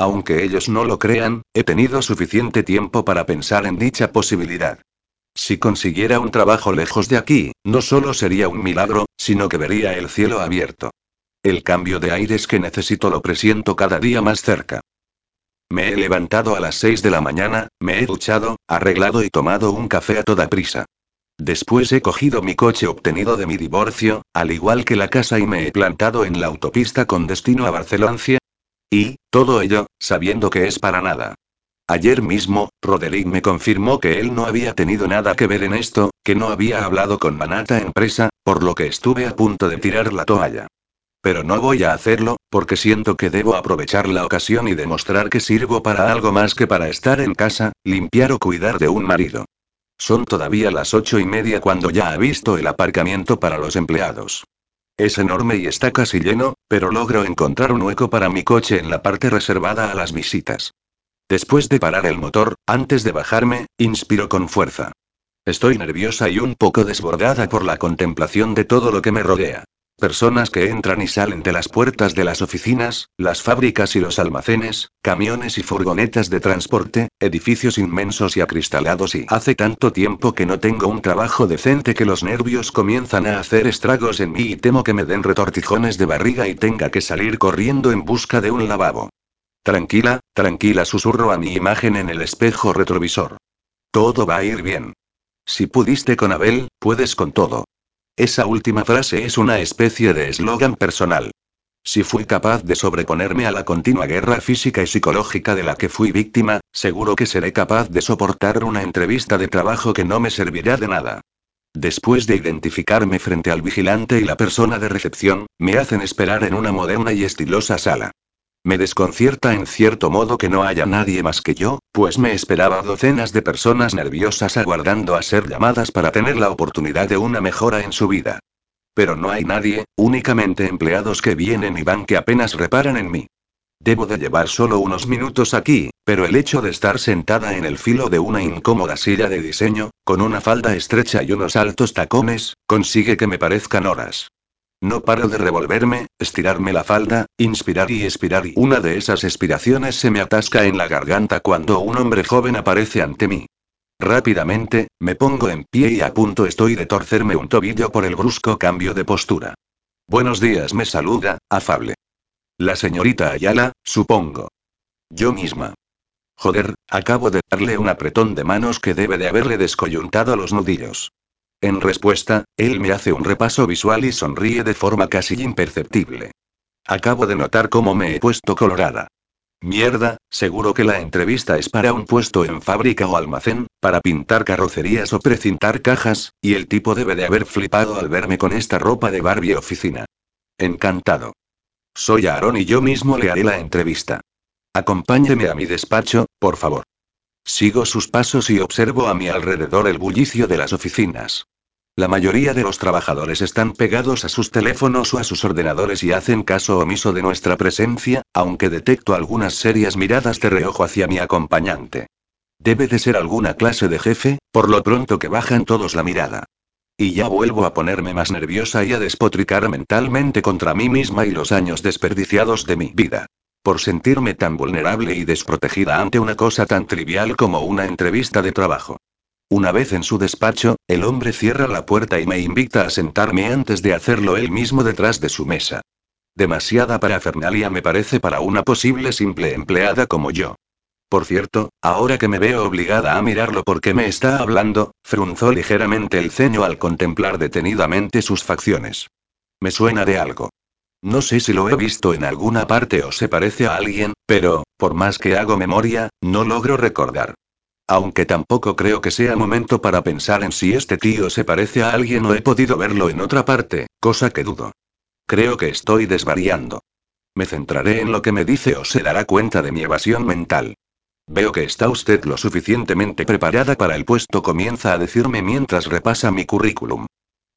Aunque ellos no lo crean, he tenido suficiente tiempo para pensar en dicha posibilidad. Si consiguiera un trabajo lejos de aquí, no solo sería un milagro, sino que vería el cielo abierto. El cambio de aires que necesito lo presiento cada día más cerca. Me he levantado a las 6 de la mañana, me he duchado, arreglado y tomado un café a toda prisa. Después he cogido mi coche obtenido de mi divorcio, al igual que la casa y me he plantado en la autopista con destino a Barcelona. Y, todo ello, sabiendo que es para nada. Ayer mismo, Roderick me confirmó que él no había tenido nada que ver en esto, que no había hablado con Manata Empresa, por lo que estuve a punto de tirar la toalla. Pero no voy a hacerlo, porque siento que debo aprovechar la ocasión y demostrar que sirvo para algo más que para estar en casa, limpiar o cuidar de un marido. Son todavía las ocho y media cuando ya ha visto el aparcamiento para los empleados. Es enorme y está casi lleno, pero logro encontrar un hueco para mi coche en la parte reservada a las visitas. Después de parar el motor, antes de bajarme, inspiro con fuerza. Estoy nerviosa y un poco desbordada por la contemplación de todo lo que me rodea. Personas que entran y salen de las puertas de las oficinas, las fábricas y los almacenes, camiones y furgonetas de transporte, edificios inmensos y acristalados y hace tanto tiempo que no tengo un trabajo decente que los nervios comienzan a hacer estragos en mí y temo que me den retortijones de barriga y tenga que salir corriendo en busca de un lavabo. Tranquila, tranquila, susurro a mi imagen en el espejo retrovisor. Todo va a ir bien. Si pudiste con Abel, puedes con todo. Esa última frase es una especie de eslogan personal. Si fui capaz de sobreponerme a la continua guerra física y psicológica de la que fui víctima, seguro que seré capaz de soportar una entrevista de trabajo que no me servirá de nada. Después de identificarme frente al vigilante y la persona de recepción, me hacen esperar en una moderna y estilosa sala. Me desconcierta en cierto modo que no haya nadie más que yo, pues me esperaba docenas de personas nerviosas aguardando a ser llamadas para tener la oportunidad de una mejora en su vida. Pero no hay nadie, únicamente empleados que vienen y van que apenas reparan en mí. Debo de llevar solo unos minutos aquí, pero el hecho de estar sentada en el filo de una incómoda silla de diseño, con una falda estrecha y unos altos tacones, consigue que me parezcan horas. No paro de revolverme, estirarme la falda, inspirar y expirar y una de esas expiraciones se me atasca en la garganta cuando un hombre joven aparece ante mí. Rápidamente, me pongo en pie y a punto estoy de torcerme un tobillo por el brusco cambio de postura. Buenos días, me saluda, afable. La señorita Ayala, supongo. Yo misma. Joder, acabo de darle un apretón de manos que debe de haberle descoyuntado los nudillos. En respuesta, él me hace un repaso visual y sonríe de forma casi imperceptible. Acabo de notar cómo me he puesto colorada. Mierda, seguro que la entrevista es para un puesto en fábrica o almacén, para pintar carrocerías o precintar cajas, y el tipo debe de haber flipado al verme con esta ropa de Barbie oficina. Encantado. Soy Aaron y yo mismo le haré la entrevista. Acompáñeme a mi despacho, por favor. Sigo sus pasos y observo a mi alrededor el bullicio de las oficinas. La mayoría de los trabajadores están pegados a sus teléfonos o a sus ordenadores y hacen caso omiso de nuestra presencia, aunque detecto algunas serias miradas de reojo hacia mi acompañante. Debe de ser alguna clase de jefe, por lo pronto que bajan todos la mirada. Y ya vuelvo a ponerme más nerviosa y a despotricar mentalmente contra mí misma y los años desperdiciados de mi vida. Por sentirme tan vulnerable y desprotegida ante una cosa tan trivial como una entrevista de trabajo. Una vez en su despacho, el hombre cierra la puerta y me invita a sentarme antes de hacerlo él mismo detrás de su mesa. Demasiada parafernalia me parece para una posible simple empleada como yo. Por cierto, ahora que me veo obligada a mirarlo porque me está hablando, frunzó ligeramente el ceño al contemplar detenidamente sus facciones. Me suena de algo. No sé si lo he visto en alguna parte o se parece a alguien, pero, por más que hago memoria, no logro recordar. Aunque tampoco creo que sea momento para pensar en si este tío se parece a alguien o he podido verlo en otra parte, cosa que dudo. Creo que estoy desvariando. Me centraré en lo que me dice o se dará cuenta de mi evasión mental. Veo que está usted lo suficientemente preparada para el puesto, comienza a decirme mientras repasa mi currículum.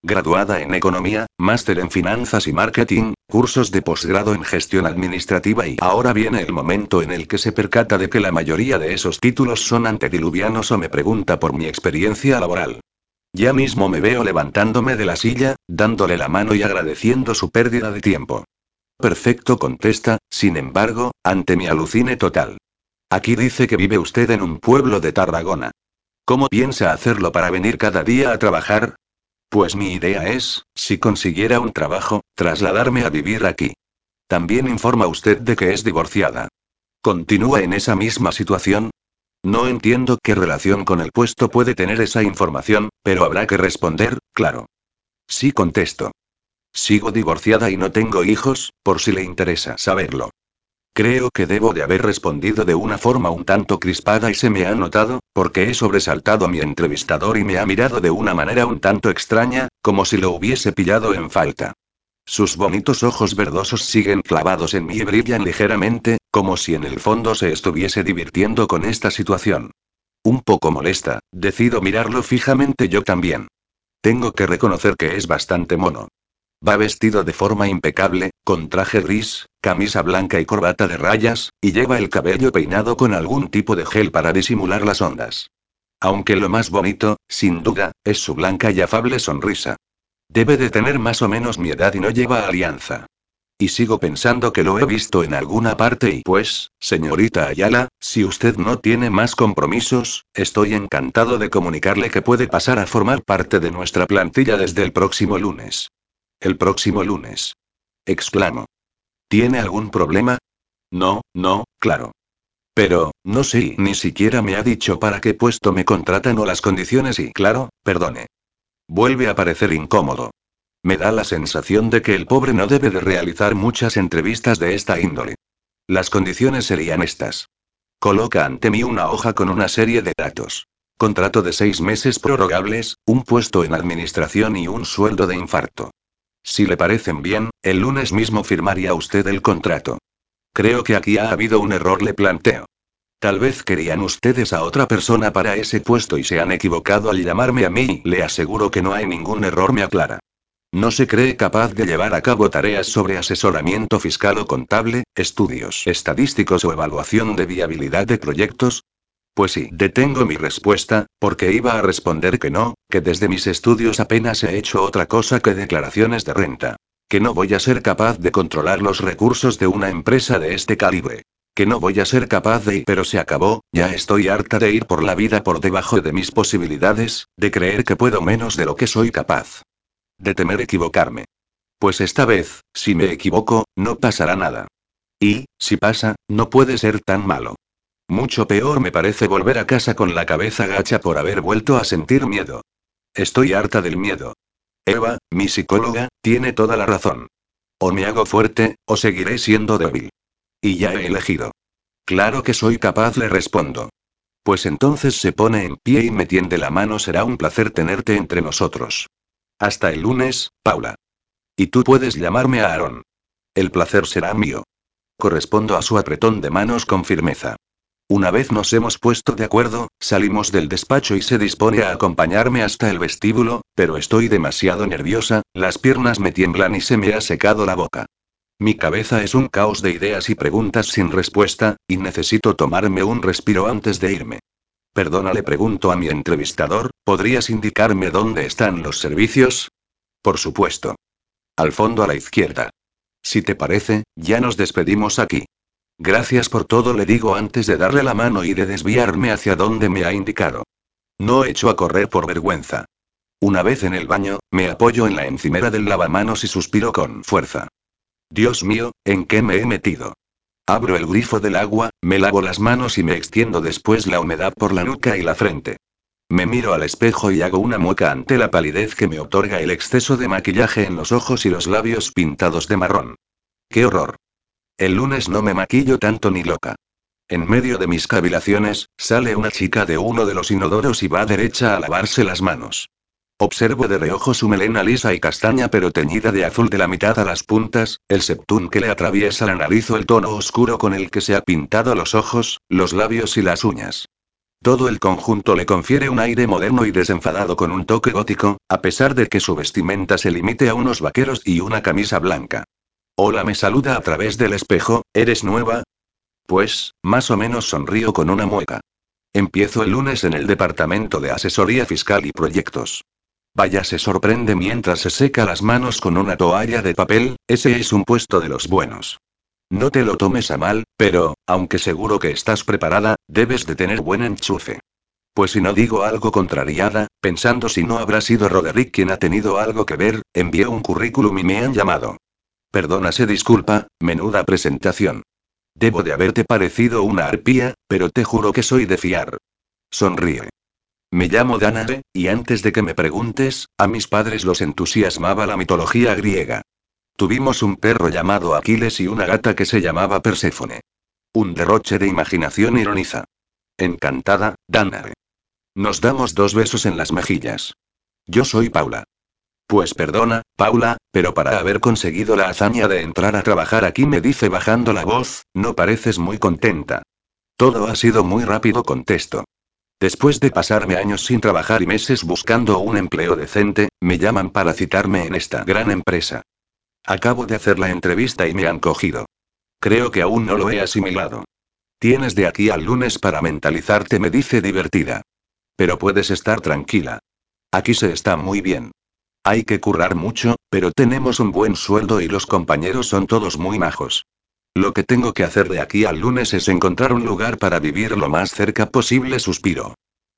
Graduada en Economía, máster en Finanzas y Marketing, cursos de posgrado en Gestión Administrativa y ahora viene el momento en el que se percata de que la mayoría de esos títulos son antediluvianos o me pregunta por mi experiencia laboral. Ya mismo me veo levantándome de la silla, dándole la mano y agradeciendo su pérdida de tiempo. Perfecto contesta, sin embargo, ante mi alucine total. Aquí dice que vive usted en un pueblo de Tarragona. ¿Cómo piensa hacerlo para venir cada día a trabajar? Pues mi idea es, si consiguiera un trabajo, trasladarme a vivir aquí. También informa usted de que es divorciada. ¿Continúa en esa misma situación? No entiendo qué relación con el puesto puede tener esa información, pero habrá que responder, claro. Sí contesto. Sigo divorciada y no tengo hijos, por si le interesa saberlo. Creo que debo de haber respondido de una forma un tanto crispada y se me ha notado, porque he sobresaltado a mi entrevistador y me ha mirado de una manera un tanto extraña, como si lo hubiese pillado en falta. Sus bonitos ojos verdosos siguen clavados en mí y brillan ligeramente, como si en el fondo se estuviese divirtiendo con esta situación. Un poco molesta, decido mirarlo fijamente yo también. Tengo que reconocer que es bastante mono. Va vestido de forma impecable, con traje gris, camisa blanca y corbata de rayas, y lleva el cabello peinado con algún tipo de gel para disimular las ondas. Aunque lo más bonito, sin duda, es su blanca y afable sonrisa. Debe de tener más o menos mi edad y no lleva alianza. Y sigo pensando que lo he visto en alguna parte y pues, señorita Ayala, si usted no tiene más compromisos, estoy encantado de comunicarle que puede pasar a formar parte de nuestra plantilla desde el próximo lunes. El próximo lunes. Exclamo. ¿Tiene algún problema? No, no, claro. Pero, no sé, ni siquiera me ha dicho para qué puesto me contratan o las condiciones y claro, perdone. Vuelve a parecer incómodo. Me da la sensación de que el pobre no debe de realizar muchas entrevistas de esta índole. Las condiciones serían estas. Coloca ante mí una hoja con una serie de datos. Contrato de seis meses prorrogables, un puesto en administración y un sueldo de infarto. Si le parecen bien, el lunes mismo firmaría usted el contrato. Creo que aquí ha habido un error, le planteo. Tal vez querían ustedes a otra persona para ese puesto y se han equivocado al llamarme a mí. Le aseguro que no hay ningún error, me aclara. ¿No se cree capaz de llevar a cabo tareas sobre asesoramiento fiscal o contable, estudios estadísticos o evaluación de viabilidad de proyectos? Pues sí, detengo mi respuesta, porque iba a responder que no, que desde mis estudios apenas he hecho otra cosa que declaraciones de renta. Que no voy a ser capaz de controlar los recursos de una empresa de este calibre. Que no voy a ser capaz de ir, pero se acabó, ya estoy harta de ir por la vida por debajo de mis posibilidades, de creer que puedo menos de lo que soy capaz. De temer equivocarme. Pues esta vez, si me equivoco, no pasará nada. Y, si pasa, no puede ser tan malo. Mucho peor me parece volver a casa con la cabeza gacha por haber vuelto a sentir miedo. Estoy harta del miedo. Eva, mi psicóloga, tiene toda la razón. O me hago fuerte, o seguiré siendo débil. Y ya he elegido. Claro que soy capaz, le respondo. Pues entonces se pone en pie y me tiende la mano, será un placer tenerte entre nosotros. Hasta el lunes, Paula. Y tú puedes llamarme a Aaron. El placer será mío. Correspondo a su apretón de manos con firmeza. Una vez nos hemos puesto de acuerdo, salimos del despacho y se dispone a acompañarme hasta el vestíbulo, pero estoy demasiado nerviosa, las piernas me tiemblan y se me ha secado la boca. Mi cabeza es un caos de ideas y preguntas sin respuesta, y necesito tomarme un respiro antes de irme. Perdona, le pregunto a mi entrevistador, ¿podrías indicarme dónde están los servicios? Por supuesto. Al fondo a la izquierda. Si te parece, ya nos despedimos aquí. Gracias por todo, le digo antes de darle la mano y de desviarme hacia donde me ha indicado. No echo a correr por vergüenza. Una vez en el baño, me apoyo en la encimera del lavamanos y suspiro con fuerza. Dios mío, ¿en qué me he metido? Abro el grifo del agua, me lavo las manos y me extiendo después la humedad por la nuca y la frente. Me miro al espejo y hago una mueca ante la palidez que me otorga el exceso de maquillaje en los ojos y los labios pintados de marrón. ¡Qué horror! El lunes no me maquillo tanto ni loca. En medio de mis cavilaciones, sale una chica de uno de los inodoros y va derecha a lavarse las manos. Observo de reojo su melena lisa y castaña pero teñida de azul de la mitad a las puntas, el septún que le atraviesa la nariz o el tono oscuro con el que se ha pintado los ojos, los labios y las uñas. Todo el conjunto le confiere un aire moderno y desenfadado con un toque gótico, a pesar de que su vestimenta se limite a unos vaqueros y una camisa blanca. Hola me saluda a través del espejo, ¿eres nueva? Pues, más o menos sonrío con una mueca. Empiezo el lunes en el departamento de asesoría fiscal y proyectos. Vaya se sorprende mientras se seca las manos con una toalla de papel, ese es un puesto de los buenos. No te lo tomes a mal, pero, aunque seguro que estás preparada, debes de tener buen enchufe. Pues si no digo algo contrariada, pensando si no habrá sido Roderick quien ha tenido algo que ver, envié un currículum y me han llamado. Perdona, se disculpa, menuda presentación. Debo de haberte parecido una arpía, pero te juro que soy de fiar. Sonríe. Me llamo Danae, y antes de que me preguntes, a mis padres los entusiasmaba la mitología griega. Tuvimos un perro llamado Aquiles y una gata que se llamaba Perséfone. Un derroche de imaginación ironiza. Encantada, Danae. Nos damos dos besos en las mejillas. Yo soy Paula. Pues perdona, Paula, pero para haber conseguido la hazaña de entrar a trabajar aquí me dice bajando la voz, no pareces muy contenta. Todo ha sido muy rápido, contesto. Después de pasarme años sin trabajar y meses buscando un empleo decente, me llaman para citarme en esta gran empresa. Acabo de hacer la entrevista y me han cogido. Creo que aún no lo he asimilado. Tienes de aquí al lunes para mentalizarte, me dice divertida. Pero puedes estar tranquila. Aquí se está muy bien. Hay que currar mucho, pero tenemos un buen sueldo y los compañeros son todos muy majos. Lo que tengo que hacer de aquí al lunes es encontrar un lugar para vivir lo más cerca posible, suspiro.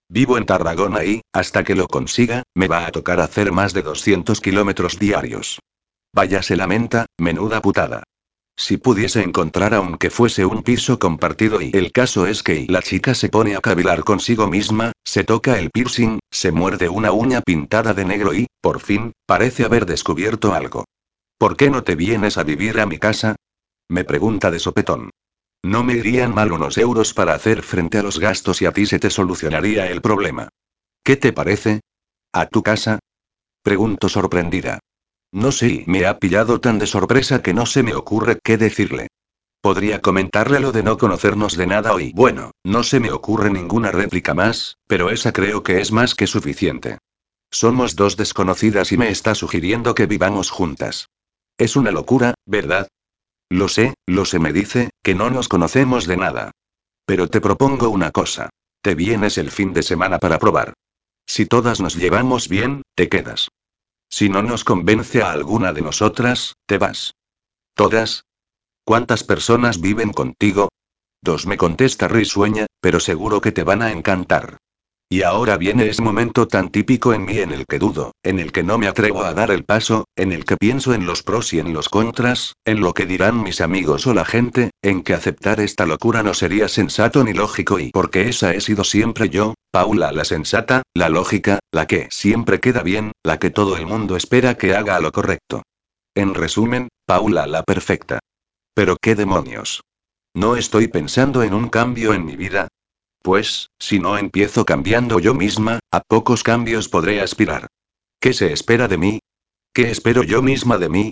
Vivo en Tarragona y, hasta que lo consiga, me va a tocar hacer más de 200 kilómetros diarios. Vaya se lamenta, menuda putada. Si pudiese encontrar aunque fuese un piso compartido y el caso es que la chica se pone a cavilar consigo misma, se toca el piercing, se muerde una uña pintada de negro y, por fin, parece haber descubierto algo. ¿Por qué no te vienes a vivir a mi casa? Me pregunta de sopetón. No me irían mal unos euros para hacer frente a los gastos y a ti se te solucionaría el problema. ¿Qué te parece? ¿A tu casa? Pregunto sorprendida. No sé, me ha pillado tan de sorpresa que no se me ocurre qué decirle. Podría comentarle lo de no conocernos de nada hoy. Bueno, no se me ocurre ninguna réplica más, pero esa creo que es más que suficiente. Somos dos desconocidas y me está sugiriendo que vivamos juntas. Es una locura, ¿verdad? Lo sé, lo sé, me dice, que no nos conocemos de nada. Pero te propongo una cosa. Te vienes el fin de semana para probar. Si todas nos llevamos bien, te quedas. Si no nos convence a alguna de nosotras, te vas. ¿Todas? ¿Cuántas personas viven contigo? Dos me contesta risueña, pero seguro que te van a encantar. Y ahora viene ese momento tan típico en mí en el que dudo, en el que no me atrevo a dar el paso, en el que pienso en los pros y en los contras, en lo que dirán mis amigos o la gente, en que aceptar esta locura no sería sensato ni lógico y porque esa he sido siempre yo, Paula la sensata, la lógica, la que siempre queda bien, la que todo el mundo espera que haga lo correcto. En resumen, Paula la perfecta. Pero qué demonios. No estoy pensando en un cambio en mi vida, pues, si no empiezo cambiando yo misma, a pocos cambios podré aspirar. ¿Qué se espera de mí? ¿Qué espero yo misma de mí?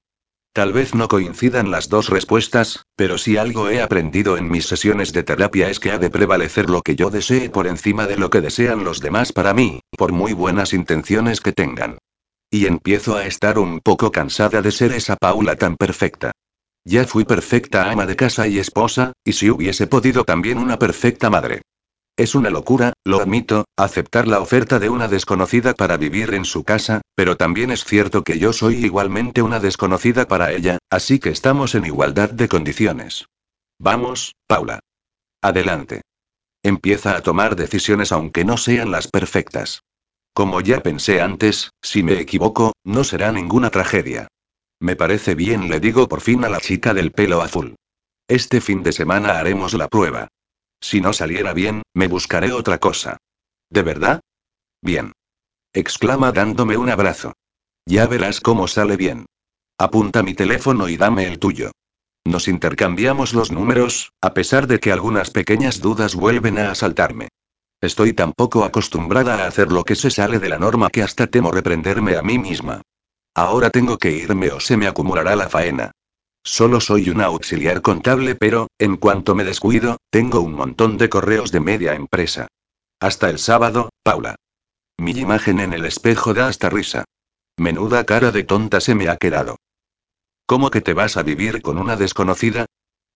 Tal vez no coincidan las dos respuestas, pero si algo he aprendido en mis sesiones de terapia es que ha de prevalecer lo que yo desee por encima de lo que desean los demás para mí, por muy buenas intenciones que tengan. Y empiezo a estar un poco cansada de ser esa Paula tan perfecta. Ya fui perfecta ama de casa y esposa, y si hubiese podido también una perfecta madre. Es una locura, lo admito, aceptar la oferta de una desconocida para vivir en su casa, pero también es cierto que yo soy igualmente una desconocida para ella, así que estamos en igualdad de condiciones. Vamos, Paula. Adelante. Empieza a tomar decisiones aunque no sean las perfectas. Como ya pensé antes, si me equivoco, no será ninguna tragedia. Me parece bien, le digo por fin a la chica del pelo azul. Este fin de semana haremos la prueba. Si no saliera bien, me buscaré otra cosa. ¿De verdad? Bien. Exclama dándome un abrazo. Ya verás cómo sale bien. Apunta mi teléfono y dame el tuyo. Nos intercambiamos los números, a pesar de que algunas pequeñas dudas vuelven a asaltarme. Estoy tan poco acostumbrada a hacer lo que se sale de la norma que hasta temo reprenderme a mí misma. Ahora tengo que irme o se me acumulará la faena. Solo soy una auxiliar contable, pero, en cuanto me descuido, tengo un montón de correos de media empresa. Hasta el sábado, Paula. Mi imagen en el espejo da hasta risa. Menuda cara de tonta se me ha quedado. ¿Cómo que te vas a vivir con una desconocida?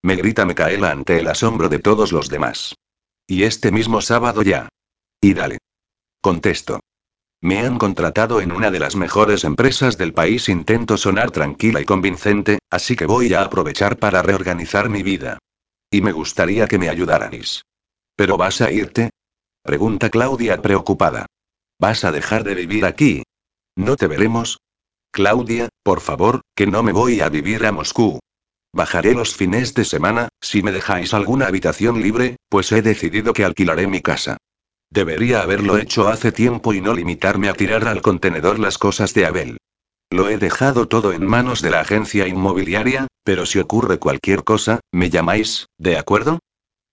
Me grita Micaela ante el asombro de todos los demás. Y este mismo sábado ya. Y dale. Contesto. Me han contratado en una de las mejores empresas del país. Intento sonar tranquila y convincente, así que voy a aprovechar para reorganizar mi vida. Y me gustaría que me ayudarais. ¿Pero vas a irte? Pregunta Claudia preocupada. ¿Vas a dejar de vivir aquí? ¿No te veremos? Claudia, por favor, que no me voy a vivir a Moscú. Bajaré los fines de semana, si me dejáis alguna habitación libre, pues he decidido que alquilaré mi casa. Debería haberlo hecho hace tiempo y no limitarme a tirar al contenedor las cosas de Abel. Lo he dejado todo en manos de la agencia inmobiliaria, pero si ocurre cualquier cosa, me llamáis, ¿de acuerdo?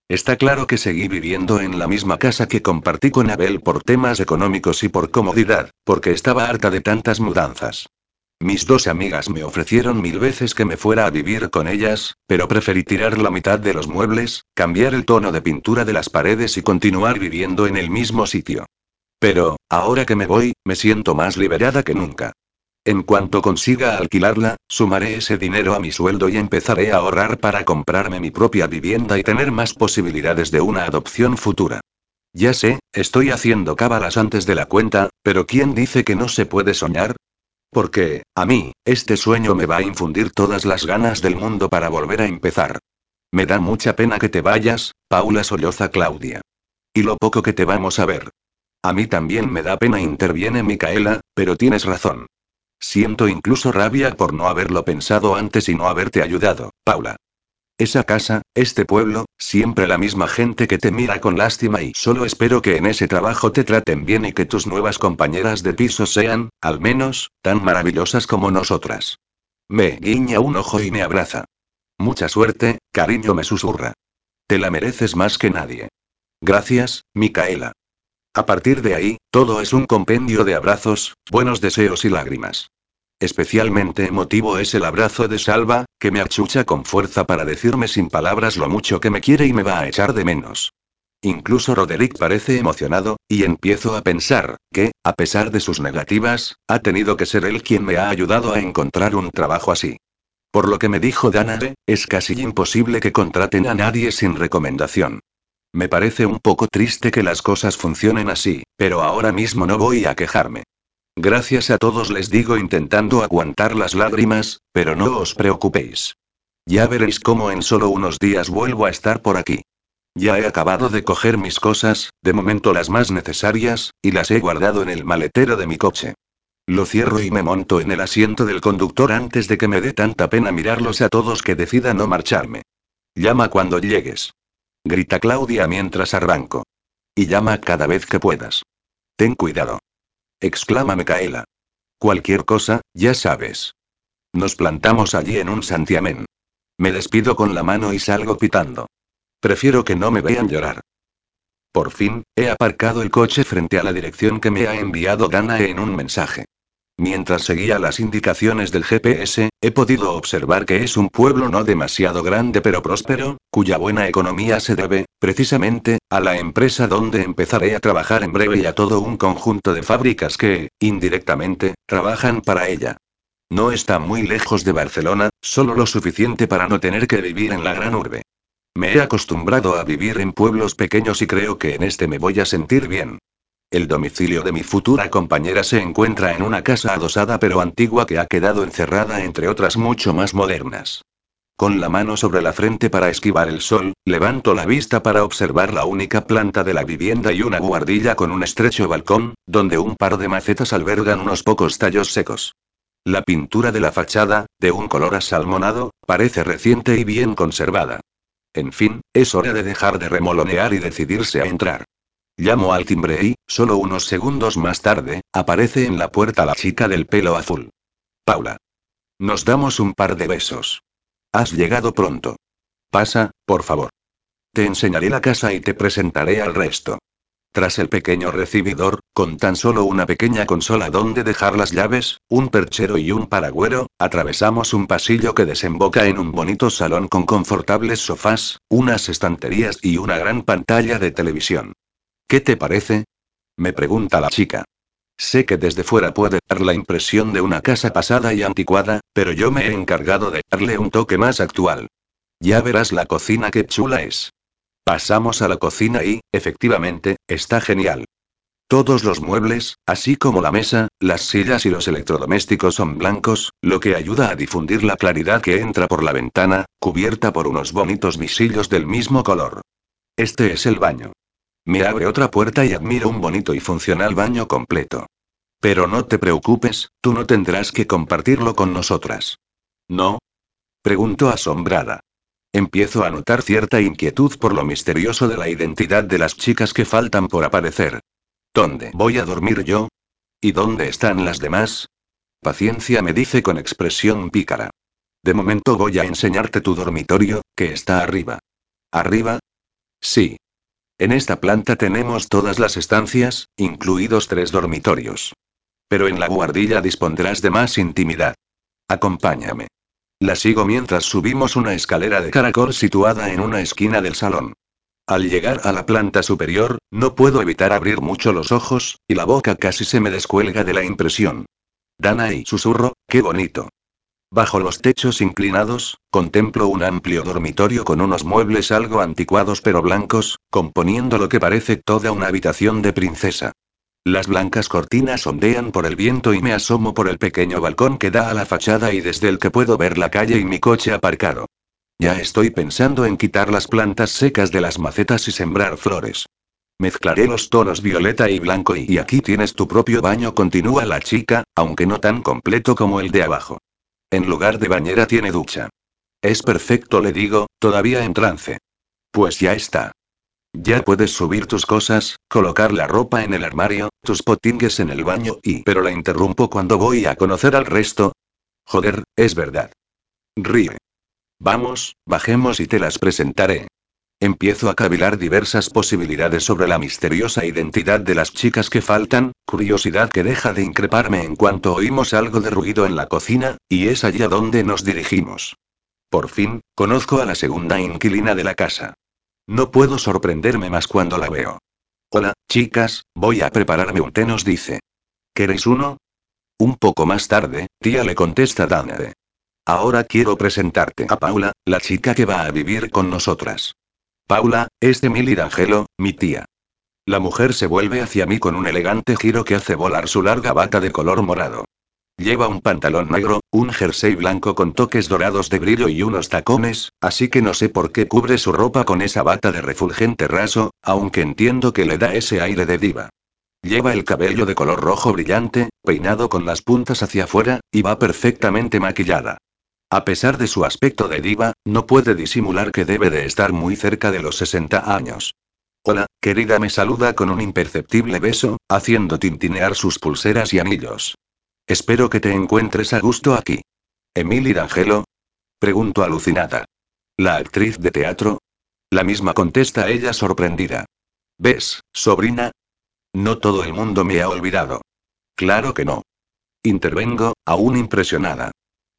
Está claro que seguí viviendo en la misma casa que compartí con Abel por temas económicos y por comodidad, porque estaba harta de tantas mudanzas. Mis dos amigas me ofrecieron mil veces que me fuera a vivir con ellas, pero preferí tirar la mitad de los muebles, cambiar el tono de pintura de las paredes y continuar viviendo en el mismo sitio. Pero, ahora que me voy, me siento más liberada que nunca. En cuanto consiga alquilarla, sumaré ese dinero a mi sueldo y empezaré a ahorrar para comprarme mi propia vivienda y tener más posibilidades de una adopción futura. Ya sé, estoy haciendo cábalas antes de la cuenta, pero ¿quién dice que no se puede soñar? Porque, a mí, este sueño me va a infundir todas las ganas del mundo para volver a empezar. Me da mucha pena que te vayas, Paula solloza Claudia. Y lo poco que te vamos a ver. A mí también me da pena, interviene Micaela, pero tienes razón. Siento incluso rabia por no haberlo pensado antes y no haberte ayudado, Paula. Esa casa, este pueblo, siempre la misma gente que te mira con lástima y solo espero que en ese trabajo te traten bien y que tus nuevas compañeras de piso sean, al menos, tan maravillosas como nosotras. Me guiña un ojo y me abraza. Mucha suerte, cariño me susurra. Te la mereces más que nadie. Gracias, Micaela. A partir de ahí, todo es un compendio de abrazos, buenos deseos y lágrimas. Especialmente emotivo es el abrazo de Salva, que me achucha con fuerza para decirme sin palabras lo mucho que me quiere y me va a echar de menos. Incluso Roderick parece emocionado, y empiezo a pensar, que, a pesar de sus negativas, ha tenido que ser él quien me ha ayudado a encontrar un trabajo así. Por lo que me dijo Danae, es casi imposible que contraten a nadie sin recomendación. Me parece un poco triste que las cosas funcionen así, pero ahora mismo no voy a quejarme. Gracias a todos les digo intentando aguantar las lágrimas, pero no os preocupéis. Ya veréis cómo en solo unos días vuelvo a estar por aquí. Ya he acabado de coger mis cosas, de momento las más necesarias, y las he guardado en el maletero de mi coche. Lo cierro y me monto en el asiento del conductor antes de que me dé tanta pena mirarlos a todos que decida no marcharme. Llama cuando llegues. Grita Claudia mientras arranco. Y llama cada vez que puedas. Ten cuidado exclama Micaela. Cualquier cosa, ya sabes. Nos plantamos allí en un santiamén. Me despido con la mano y salgo pitando. Prefiero que no me vean llorar. Por fin, he aparcado el coche frente a la dirección que me ha enviado Danae en un mensaje. Mientras seguía las indicaciones del GPS, he podido observar que es un pueblo no demasiado grande pero próspero, cuya buena economía se debe, precisamente, a la empresa donde empezaré a trabajar en breve y a todo un conjunto de fábricas que, indirectamente, trabajan para ella. No está muy lejos de Barcelona, solo lo suficiente para no tener que vivir en la gran urbe. Me he acostumbrado a vivir en pueblos pequeños y creo que en este me voy a sentir bien. El domicilio de mi futura compañera se encuentra en una casa adosada pero antigua que ha quedado encerrada entre otras mucho más modernas. Con la mano sobre la frente para esquivar el sol, levanto la vista para observar la única planta de la vivienda y una guardilla con un estrecho balcón, donde un par de macetas albergan unos pocos tallos secos. La pintura de la fachada, de un color asalmonado, parece reciente y bien conservada. En fin, es hora de dejar de remolonear y decidirse a entrar. Llamo al timbre y, solo unos segundos más tarde, aparece en la puerta la chica del pelo azul. Paula. Nos damos un par de besos. Has llegado pronto. Pasa, por favor. Te enseñaré la casa y te presentaré al resto. Tras el pequeño recibidor, con tan solo una pequeña consola donde dejar las llaves, un perchero y un paragüero, atravesamos un pasillo que desemboca en un bonito salón con confortables sofás, unas estanterías y una gran pantalla de televisión. ¿Qué te parece? Me pregunta la chica. Sé que desde fuera puede dar la impresión de una casa pasada y anticuada, pero yo me he encargado de darle un toque más actual. Ya verás la cocina qué chula es. Pasamos a la cocina y, efectivamente, está genial. Todos los muebles, así como la mesa, las sillas y los electrodomésticos son blancos, lo que ayuda a difundir la claridad que entra por la ventana, cubierta por unos bonitos visillos del mismo color. Este es el baño. Me abre otra puerta y admiro un bonito y funcional baño completo. Pero no te preocupes, tú no tendrás que compartirlo con nosotras. ¿No? Pregunto asombrada. Empiezo a notar cierta inquietud por lo misterioso de la identidad de las chicas que faltan por aparecer. ¿Dónde voy a dormir yo? ¿Y dónde están las demás? Paciencia me dice con expresión pícara. De momento voy a enseñarte tu dormitorio, que está arriba. ¿Arriba? Sí. En esta planta tenemos todas las estancias, incluidos tres dormitorios. Pero en la guardilla dispondrás de más intimidad. Acompáñame. La sigo mientras subimos una escalera de caracol situada en una esquina del salón. Al llegar a la planta superior, no puedo evitar abrir mucho los ojos, y la boca casi se me descuelga de la impresión. Dana y susurro, qué bonito. Bajo los techos inclinados, contemplo un amplio dormitorio con unos muebles algo anticuados pero blancos, componiendo lo que parece toda una habitación de princesa. Las blancas cortinas ondean por el viento y me asomo por el pequeño balcón que da a la fachada y desde el que puedo ver la calle y mi coche aparcado. Ya estoy pensando en quitar las plantas secas de las macetas y sembrar flores. Mezclaré los tonos violeta y blanco y, aquí tienes tu propio baño, continúa la chica, aunque no tan completo como el de abajo. En lugar de bañera tiene ducha. Es perfecto, le digo, todavía en trance. Pues ya está. Ya puedes subir tus cosas, colocar la ropa en el armario, tus potingues en el baño y... Pero la interrumpo cuando voy a conocer al resto. Joder, es verdad. Ríe. Vamos, bajemos y te las presentaré. Empiezo a cavilar diversas posibilidades sobre la misteriosa identidad de las chicas que faltan, curiosidad que deja de increparme en cuanto oímos algo de ruido en la cocina, y es allí a donde nos dirigimos. Por fin, conozco a la segunda inquilina de la casa. No puedo sorprenderme más cuando la veo. Hola, chicas, voy a prepararme un té, nos dice. ¿Queréis uno? Un poco más tarde, tía le contesta Danae. Ahora quiero presentarte a Paula, la chica que va a vivir con nosotras. Paula, es de Milly D'Angelo, mi tía. La mujer se vuelve hacia mí con un elegante giro que hace volar su larga bata de color morado. Lleva un pantalón negro, un jersey blanco con toques dorados de brillo y unos tacones, así que no sé por qué cubre su ropa con esa bata de refulgente raso, aunque entiendo que le da ese aire de diva. Lleva el cabello de color rojo brillante, peinado con las puntas hacia afuera, y va perfectamente maquillada. A pesar de su aspecto de diva, no puede disimular que debe de estar muy cerca de los 60 años. Hola, querida, me saluda con un imperceptible beso, haciendo tintinear sus pulseras y anillos. Espero que te encuentres a gusto aquí. ¿Emily D'Angelo? Pregunto alucinada. ¿La actriz de teatro? La misma contesta ella sorprendida. ¿Ves, sobrina? No todo el mundo me ha olvidado. Claro que no. Intervengo, aún impresionada.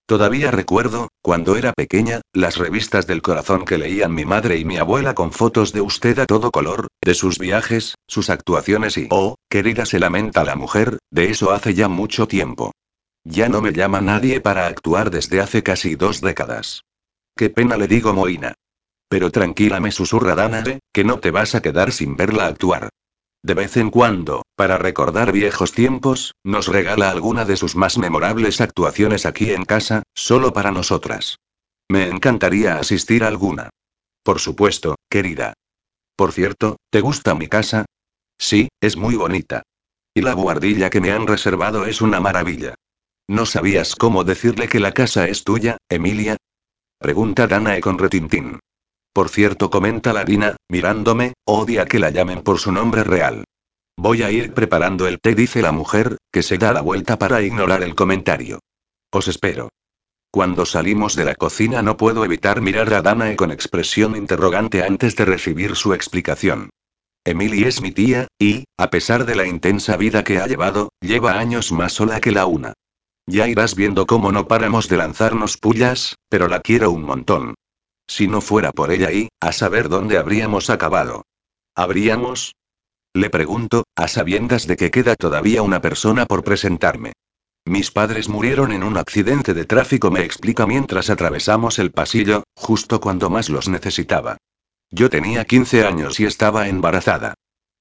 Todavía recuerdo, cuando era pequeña, las revistas del corazón que leían mi madre y mi abuela con fotos de usted a todo color, de sus viajes, sus actuaciones y... Oh, querida, se lamenta la mujer, de eso hace ya mucho tiempo. Ya no me llama nadie para actuar desde hace casi dos décadas. Qué pena le digo Moina. Pero tranquila me susurra Danae, que no te vas a quedar sin verla actuar. De vez en cuando, para recordar viejos tiempos, nos regala alguna de sus más memorables actuaciones aquí en casa, solo para nosotras. Me encantaría asistir a alguna. Por supuesto, querida. Por cierto, ¿te gusta mi casa? Sí, es muy bonita. Y la guardilla que me han reservado es una maravilla. ¿No sabías cómo decirle que la casa es tuya, Emilia? Pregunta Danae con retintín. Por cierto, comenta Larina, mirándome, odia que la llamen por su nombre real. Voy a ir preparando el té, dice la mujer, que se da la vuelta para ignorar el comentario. Os espero. Cuando salimos de la cocina no puedo evitar mirar a Danae con expresión interrogante antes de recibir su explicación. Emily es mi tía, y, a pesar de la intensa vida que ha llevado, lleva años más sola que la una. Ya irás viendo cómo no paramos de lanzarnos pullas, pero la quiero un montón. Si no fuera por ella y, a saber dónde habríamos acabado. ¿Habríamos? Le pregunto, a sabiendas de que queda todavía una persona por presentarme. Mis padres murieron en un accidente de tráfico, me explica mientras atravesamos el pasillo, justo cuando más los necesitaba. Yo tenía 15 años y estaba embarazada.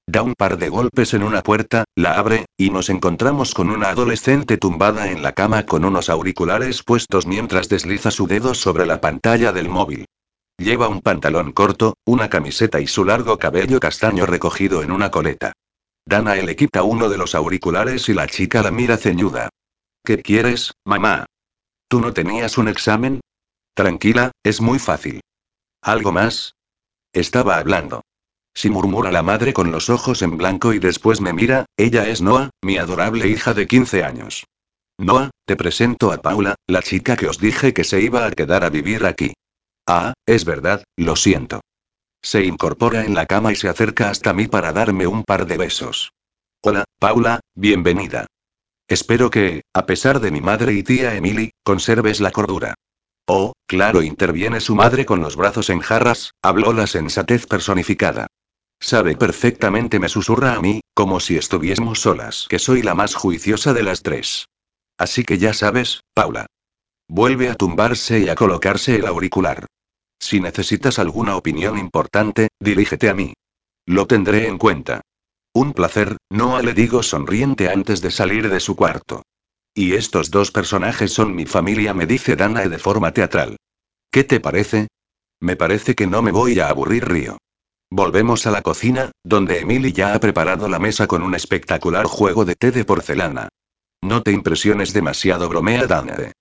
Da un par de golpes en una puerta, la abre, y nos encontramos con una adolescente tumbada en la cama con unos auriculares puestos mientras desliza su dedo sobre la pantalla del móvil. Lleva un pantalón corto, una camiseta y su largo cabello castaño recogido en una coleta. Dana le quita uno de los auriculares y la chica la mira ceñuda. ¿Qué quieres, mamá? ¿Tú no tenías un examen? Tranquila, es muy fácil. ¿Algo más? Estaba hablando. Si murmura la madre con los ojos en blanco y después me mira, ella es Noah, mi adorable hija de 15 años. Noah, te presento a Paula, la chica que os dije que se iba a quedar a vivir aquí. Ah, es verdad, lo siento. Se incorpora en la cama y se acerca hasta mí para darme un par de besos. Hola, Paula, bienvenida. Espero que, a pesar de mi madre y tía Emily, conserves la cordura. Oh, claro, interviene su madre con los brazos en jarras, habló la sensatez personificada. Sabe perfectamente, me susurra a mí, como si estuviésemos solas, que soy la más juiciosa de las tres. Así que ya sabes, Paula. Vuelve a tumbarse y a colocarse el auricular. Si necesitas alguna opinión importante, dirígete a mí. Lo tendré en cuenta. Un placer, no le digo sonriente antes de salir de su cuarto. Y estos dos personajes son mi familia, me dice Danae de forma teatral. ¿Qué te parece? Me parece que no me voy a aburrir, Río. Volvemos a la cocina, donde Emily ya ha preparado la mesa con un espectacular juego de té de porcelana. No te impresiones demasiado, bromea Danae.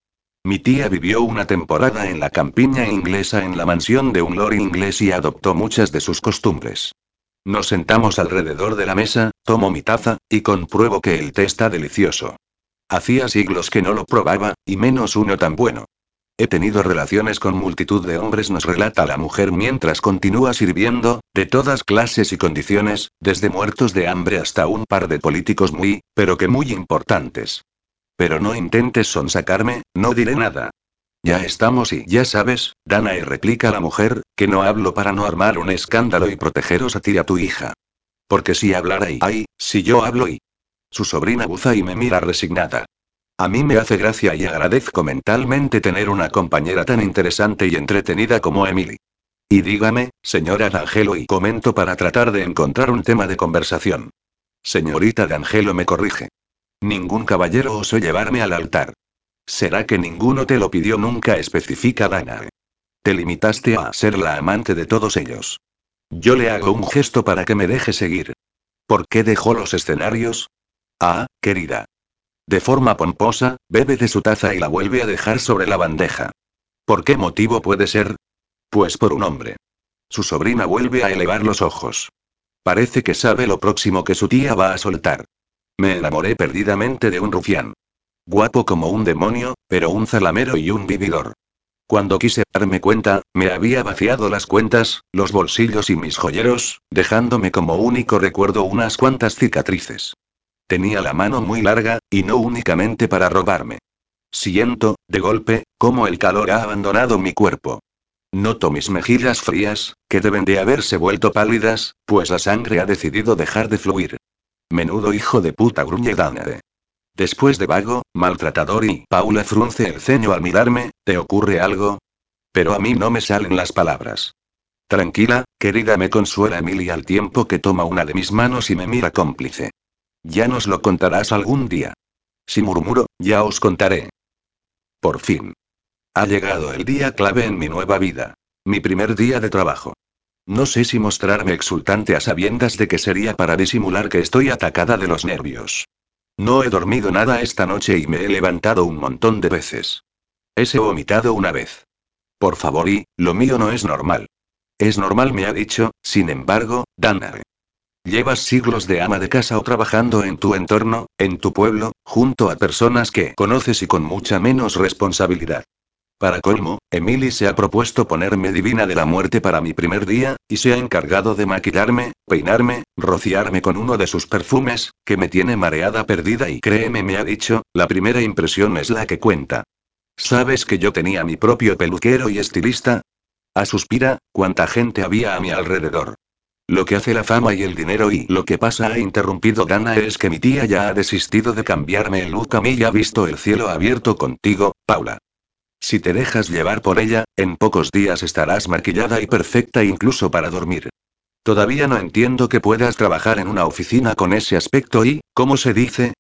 Mi tía vivió una temporada en la campiña inglesa en la mansión de un lord inglés y adoptó muchas de sus costumbres. Nos sentamos alrededor de la mesa, tomo mi taza, y compruebo que el té está delicioso. Hacía siglos que no lo probaba, y menos uno tan bueno. He tenido relaciones con multitud de hombres, nos relata la mujer mientras continúa sirviendo, de todas clases y condiciones, desde muertos de hambre hasta un par de políticos muy, pero que muy importantes. Pero no intentes sonsacarme, no diré nada. Ya estamos y ya sabes, Dana y replica la mujer, que no hablo para no armar un escándalo y protegeros a ti y a tu hija. Porque si hablara y ay, si yo hablo y. Su sobrina buza y me mira resignada. A mí me hace gracia y agradezco mentalmente tener una compañera tan interesante y entretenida como Emily. Y dígame, señora D'Angelo, y comento para tratar de encontrar un tema de conversación. Señorita D'Angelo me corrige. Ningún caballero osó llevarme al altar. ¿Será que ninguno te lo pidió nunca? especifica Dana. Te limitaste a ser la amante de todos ellos. Yo le hago un gesto para que me deje seguir. ¿Por qué dejó los escenarios? Ah, querida. De forma pomposa, bebe de su taza y la vuelve a dejar sobre la bandeja. ¿Por qué motivo puede ser? Pues por un hombre. Su sobrina vuelve a elevar los ojos. Parece que sabe lo próximo que su tía va a soltar. Me enamoré perdidamente de un rufián. Guapo como un demonio, pero un zalamero y un vividor. Cuando quise darme cuenta, me había vaciado las cuentas, los bolsillos y mis joyeros, dejándome como único recuerdo unas cuantas cicatrices. Tenía la mano muy larga, y no únicamente para robarme. Siento, de golpe, cómo el calor ha abandonado mi cuerpo. Noto mis mejillas frías, que deben de haberse vuelto pálidas, pues la sangre ha decidido dejar de fluir. Menudo hijo de puta gruñe Danae. Después de vago, maltratador y Paula frunce el ceño al mirarme, ¿te ocurre algo? Pero a mí no me salen las palabras. Tranquila, querida, me consuela Emilia al tiempo que toma una de mis manos y me mira cómplice. Ya nos lo contarás algún día. Si murmuro, ya os contaré. Por fin. Ha llegado el día clave en mi nueva vida. Mi primer día de trabajo. No sé si mostrarme exultante a sabiendas de que sería para disimular que estoy atacada de los nervios. No he dormido nada esta noche y me he levantado un montón de veces. He vomitado una vez. Por favor, y, lo mío no es normal. Es normal, me ha dicho, sin embargo, Dana. Llevas siglos de ama de casa o trabajando en tu entorno, en tu pueblo, junto a personas que conoces y con mucha menos responsabilidad. Para colmo, Emily se ha propuesto ponerme divina de la muerte para mi primer día, y se ha encargado de maquillarme, peinarme, rociarme con uno de sus perfumes, que me tiene mareada perdida y créeme me ha dicho, la primera impresión es la que cuenta. ¿Sabes que yo tenía mi propio peluquero y estilista? A suspira, cuánta gente había a mi alrededor. Lo que hace la fama y el dinero y lo que pasa ha interrumpido Dana es que mi tía ya ha desistido de cambiarme el look a mí y ha visto el cielo abierto contigo, Paula. Si te dejas llevar por ella, en pocos días estarás maquillada y perfecta incluso para dormir. Todavía no entiendo que puedas trabajar en una oficina con ese aspecto y, ¿cómo se dice?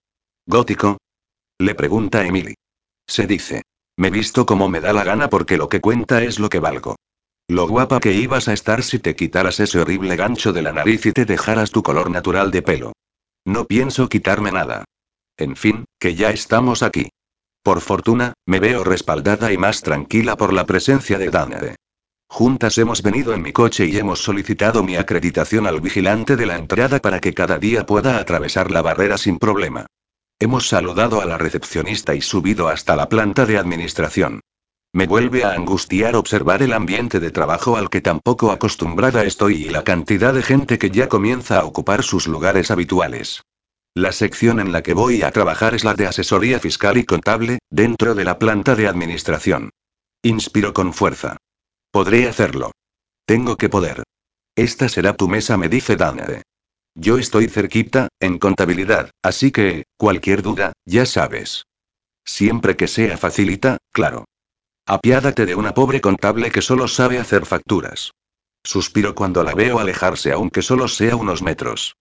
¿Gótico? Le pregunta Emily. Se dice. Me visto como me da la gana porque lo que cuenta es lo que valgo. Lo guapa que ibas a estar si te quitaras ese horrible gancho de la nariz y te dejaras tu color natural de pelo. No pienso quitarme nada. En fin, que ya estamos aquí. Por fortuna, me veo respaldada y más tranquila por la presencia de Danae. Juntas hemos venido en mi coche y hemos solicitado mi acreditación al vigilante de la entrada para que cada día pueda atravesar la barrera sin problema. Hemos saludado a la recepcionista y subido hasta la planta de administración. Me vuelve a angustiar observar el ambiente de trabajo al que tampoco acostumbrada estoy y la cantidad de gente que ya comienza a ocupar sus lugares habituales. La sección en la que voy a trabajar es la de asesoría fiscal y contable, dentro de la planta de administración. Inspiro con fuerza. Podré hacerlo. Tengo que poder. Esta será tu mesa, me dice Danae. Yo estoy cerquita, en contabilidad, así que, cualquier duda, ya sabes. Siempre que sea facilita, claro. Apiádate de una pobre contable que solo sabe hacer facturas. Suspiro cuando la veo alejarse aunque solo sea unos metros.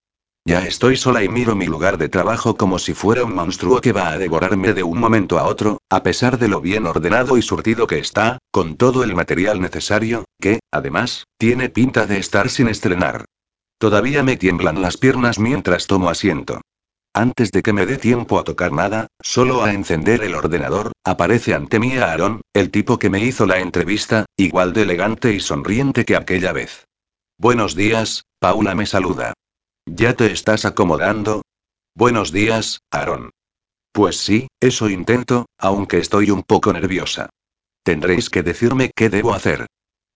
Ya estoy sola y miro mi lugar de trabajo como si fuera un monstruo que va a devorarme de un momento a otro, a pesar de lo bien ordenado y surtido que está, con todo el material necesario, que, además, tiene pinta de estar sin estrenar. Todavía me tiemblan las piernas mientras tomo asiento. Antes de que me dé tiempo a tocar nada, solo a encender el ordenador, aparece ante mí Aaron, el tipo que me hizo la entrevista, igual de elegante y sonriente que aquella vez. Buenos días, Paula me saluda. ¿Ya te estás acomodando? Buenos días, Aaron. Pues sí, eso intento, aunque estoy un poco nerviosa. Tendréis que decirme qué debo hacer.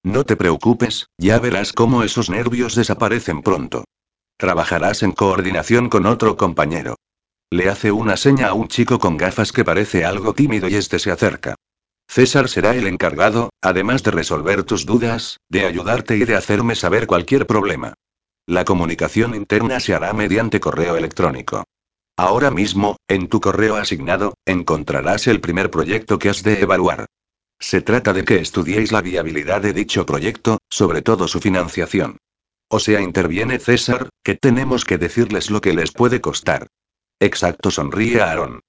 No te preocupes, ya verás cómo esos nervios desaparecen pronto. Trabajarás en coordinación con otro compañero. Le hace una seña a un chico con gafas que parece algo tímido y este se acerca. César será el encargado, además de resolver tus dudas, de ayudarte y de hacerme saber cualquier problema. La comunicación interna se hará mediante correo electrónico. Ahora mismo, en tu correo asignado, encontrarás el primer proyecto que has de evaluar. Se trata de que estudiéis la viabilidad de dicho proyecto, sobre todo su financiación. O sea, interviene César, que tenemos que decirles lo que les puede costar. Exacto, sonríe Aaron.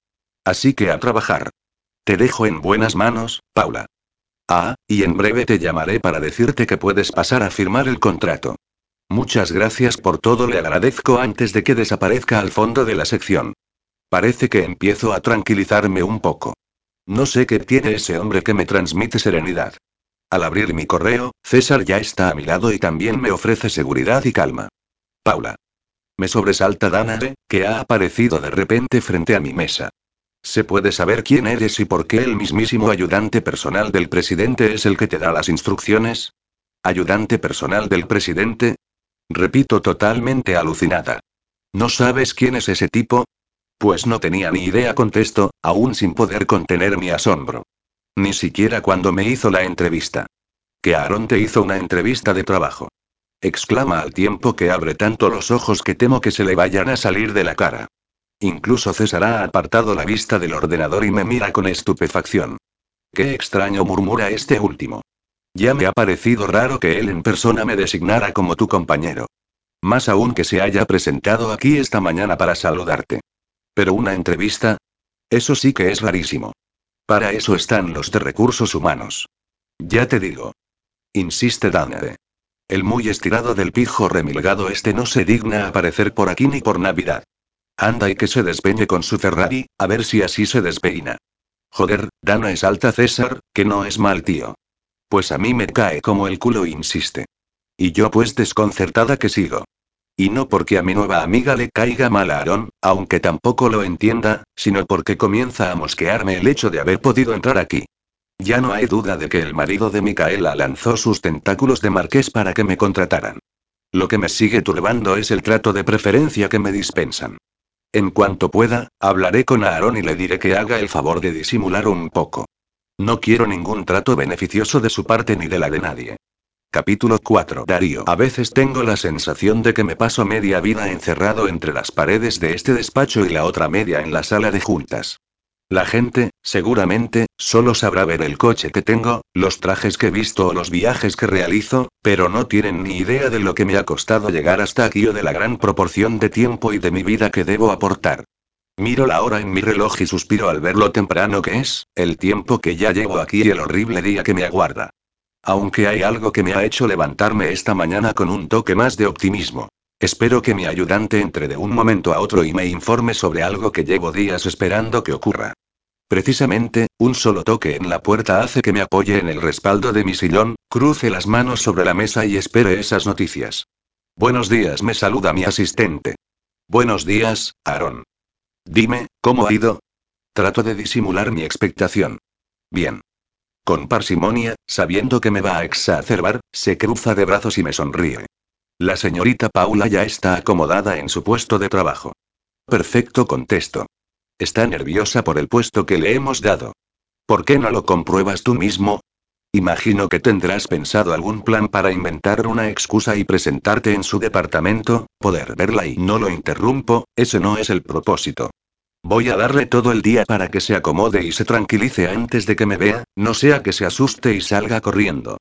Así que a trabajar. Te dejo en buenas manos, Paula. Ah, y en breve te llamaré para decirte que puedes pasar a firmar el contrato. Muchas gracias por todo, le agradezco antes de que desaparezca al fondo de la sección. Parece que empiezo a tranquilizarme un poco. No sé qué tiene ese hombre que me transmite serenidad. Al abrir mi correo, César ya está a mi lado y también me ofrece seguridad y calma. Paula. Me sobresalta Danae, que ha aparecido de repente frente a mi mesa. ¿Se puede saber quién eres y por qué el mismísimo ayudante personal del presidente es el que te da las instrucciones? ¿Ayudante personal del presidente? Repito totalmente alucinada. ¿No sabes quién es ese tipo? Pues no tenía ni idea, contesto, aún sin poder contener mi asombro. Ni siquiera cuando me hizo la entrevista. Que Aaron te hizo una entrevista de trabajo. Exclama al tiempo que abre tanto los ojos que temo que se le vayan a salir de la cara. Incluso César ha apartado la vista del ordenador y me mira con estupefacción. Qué extraño murmura este último. Ya me ha parecido raro que él en persona me designara como tu compañero. Más aún que se haya presentado aquí esta mañana para saludarte. Pero una entrevista. Eso sí que es rarísimo. Para eso están los de recursos humanos. Ya te digo. Insiste Danae. El muy estirado del pijo remilgado este no se digna aparecer por aquí ni por Navidad. Anda y que se despeñe con su Ferrari, a ver si así se despeina. Joder, Dana es alta César, que no es mal tío. Pues a mí me cae como el culo, insiste. Y yo pues desconcertada que sigo. Y no porque a mi nueva amiga le caiga mal a Aaron, aunque tampoco lo entienda, sino porque comienza a mosquearme el hecho de haber podido entrar aquí. Ya no hay duda de que el marido de Micaela lanzó sus tentáculos de marqués para que me contrataran. Lo que me sigue turbando es el trato de preferencia que me dispensan. En cuanto pueda, hablaré con Aaron y le diré que haga el favor de disimular un poco. No quiero ningún trato beneficioso de su parte ni de la de nadie. Capítulo 4. Darío. A veces tengo la sensación de que me paso media vida encerrado entre las paredes de este despacho y la otra media en la sala de juntas. La gente, seguramente, solo sabrá ver el coche que tengo, los trajes que visto o los viajes que realizo, pero no tienen ni idea de lo que me ha costado llegar hasta aquí o de la gran proporción de tiempo y de mi vida que debo aportar. Miro la hora en mi reloj y suspiro al ver lo temprano que es, el tiempo que ya llevo aquí y el horrible día que me aguarda. Aunque hay algo que me ha hecho levantarme esta mañana con un toque más de optimismo. Espero que mi ayudante entre de un momento a otro y me informe sobre algo que llevo días esperando que ocurra. Precisamente, un solo toque en la puerta hace que me apoye en el respaldo de mi sillón, cruce las manos sobre la mesa y espere esas noticias. Buenos días, me saluda mi asistente. Buenos días, Aaron. Dime, ¿cómo ha ido? Trato de disimular mi expectación. Bien. Con parsimonia, sabiendo que me va a exacerbar, se cruza de brazos y me sonríe. La señorita Paula ya está acomodada en su puesto de trabajo. Perfecto, contesto. Está nerviosa por el puesto que le hemos dado. ¿Por qué no lo compruebas tú mismo? Imagino que tendrás pensado algún plan para inventar una excusa y presentarte en su departamento, poder verla y no lo interrumpo, ese no es el propósito. Voy a darle todo el día para que se acomode y se tranquilice antes de que me vea, no sea que se asuste y salga corriendo.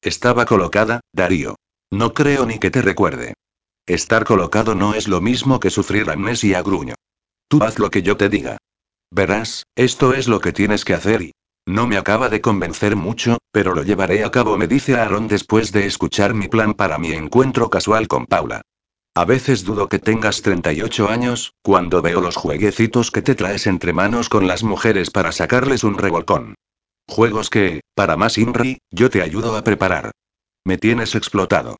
Estaba colocada, Darío. No creo ni que te recuerde. Estar colocado no es lo mismo que sufrir amnesia gruño. Tú haz lo que yo te diga. Verás, esto es lo que tienes que hacer y, no me acaba de convencer mucho, pero lo llevaré a cabo, me dice Aaron después de escuchar mi plan para mi encuentro casual con Paula. A veces dudo que tengas 38 años, cuando veo los jueguecitos que te traes entre manos con las mujeres para sacarles un revolcón. Juegos que, para más Inri, yo te ayudo a preparar. Me tienes explotado.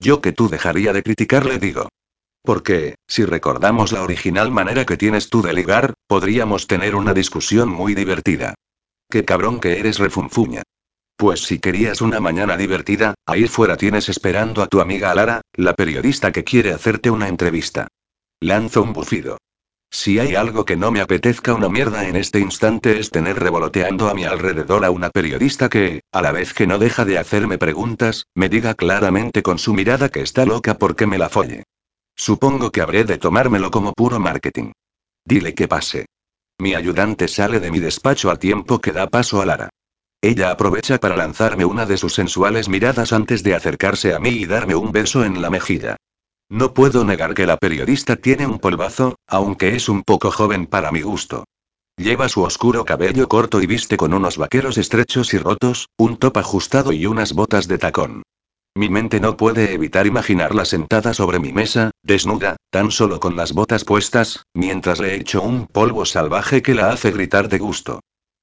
Yo que tú dejaría de criticarle digo. Porque, si recordamos la original manera que tienes tú de ligar, podríamos tener una discusión muy divertida. Qué cabrón que eres refunfuña. Pues si querías una mañana divertida, ahí fuera tienes esperando a tu amiga Lara, la periodista que quiere hacerte una entrevista. Lanzo un bufido. Si hay algo que no me apetezca una mierda en este instante es tener revoloteando a mi alrededor a una periodista que, a la vez que no deja de hacerme preguntas, me diga claramente con su mirada que está loca porque me la folle. Supongo que habré de tomármelo como puro marketing. Dile que pase. Mi ayudante sale de mi despacho a tiempo que da paso a Lara. Ella aprovecha para lanzarme una de sus sensuales miradas antes de acercarse a mí y darme un beso en la mejilla. No puedo negar que la periodista tiene un polvazo, aunque es un poco joven para mi gusto. Lleva su oscuro cabello corto y viste con unos vaqueros estrechos y rotos, un top ajustado y unas botas de tacón. Mi mente no puede evitar imaginarla sentada sobre mi mesa, desnuda, tan solo con las botas puestas, mientras le echo un polvo salvaje que la hace gritar de gusto.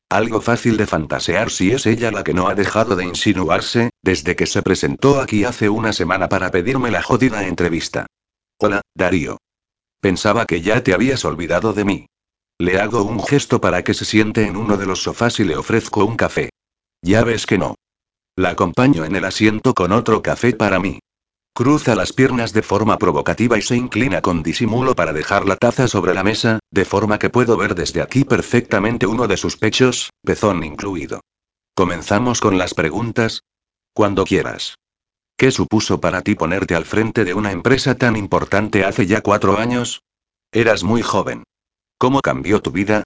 Algo fácil de fantasear si es ella la que no ha dejado de insinuarse, desde que se presentó aquí hace una semana para pedirme la jodida entrevista. Hola, Darío. Pensaba que ya te habías olvidado de mí. Le hago un gesto para que se siente en uno de los sofás y le ofrezco un café. Ya ves que no. La acompaño en el asiento con otro café para mí. Cruza las piernas de forma provocativa y se inclina con disimulo para dejar la taza sobre la mesa, de forma que puedo ver desde aquí perfectamente uno de sus pechos, pezón incluido. Comenzamos con las preguntas. Cuando quieras. ¿Qué supuso para ti ponerte al frente de una empresa tan importante hace ya cuatro años? Eras muy joven. ¿Cómo cambió tu vida?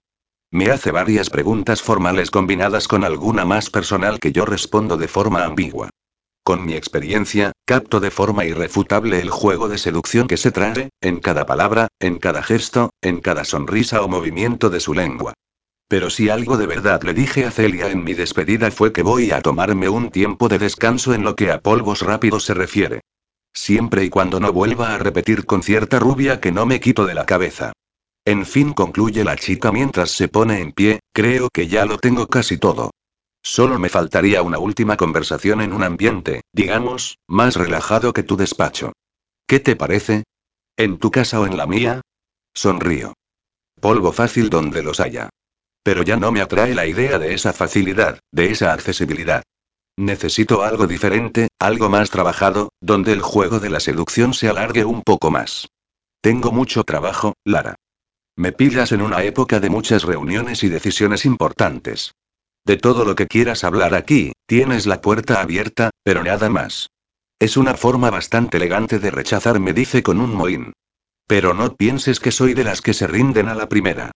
Me hace varias preguntas formales combinadas con alguna más personal que yo respondo de forma ambigua. Con mi experiencia, capto de forma irrefutable el juego de seducción que se trae, en cada palabra, en cada gesto, en cada sonrisa o movimiento de su lengua. Pero si algo de verdad le dije a Celia en mi despedida fue que voy a tomarme un tiempo de descanso en lo que a polvos rápidos se refiere. Siempre y cuando no vuelva a repetir con cierta rubia que no me quito de la cabeza. En fin, concluye la chica mientras se pone en pie, creo que ya lo tengo casi todo. Solo me faltaría una última conversación en un ambiente, digamos, más relajado que tu despacho. ¿Qué te parece? ¿En tu casa o en la mía? Sonrío. Polvo fácil donde los haya. Pero ya no me atrae la idea de esa facilidad, de esa accesibilidad. Necesito algo diferente, algo más trabajado, donde el juego de la seducción se alargue un poco más. Tengo mucho trabajo, Lara. Me pillas en una época de muchas reuniones y decisiones importantes. De todo lo que quieras hablar aquí, tienes la puerta abierta, pero nada más. Es una forma bastante elegante de rechazar, me dice con un mohín. Pero no pienses que soy de las que se rinden a la primera.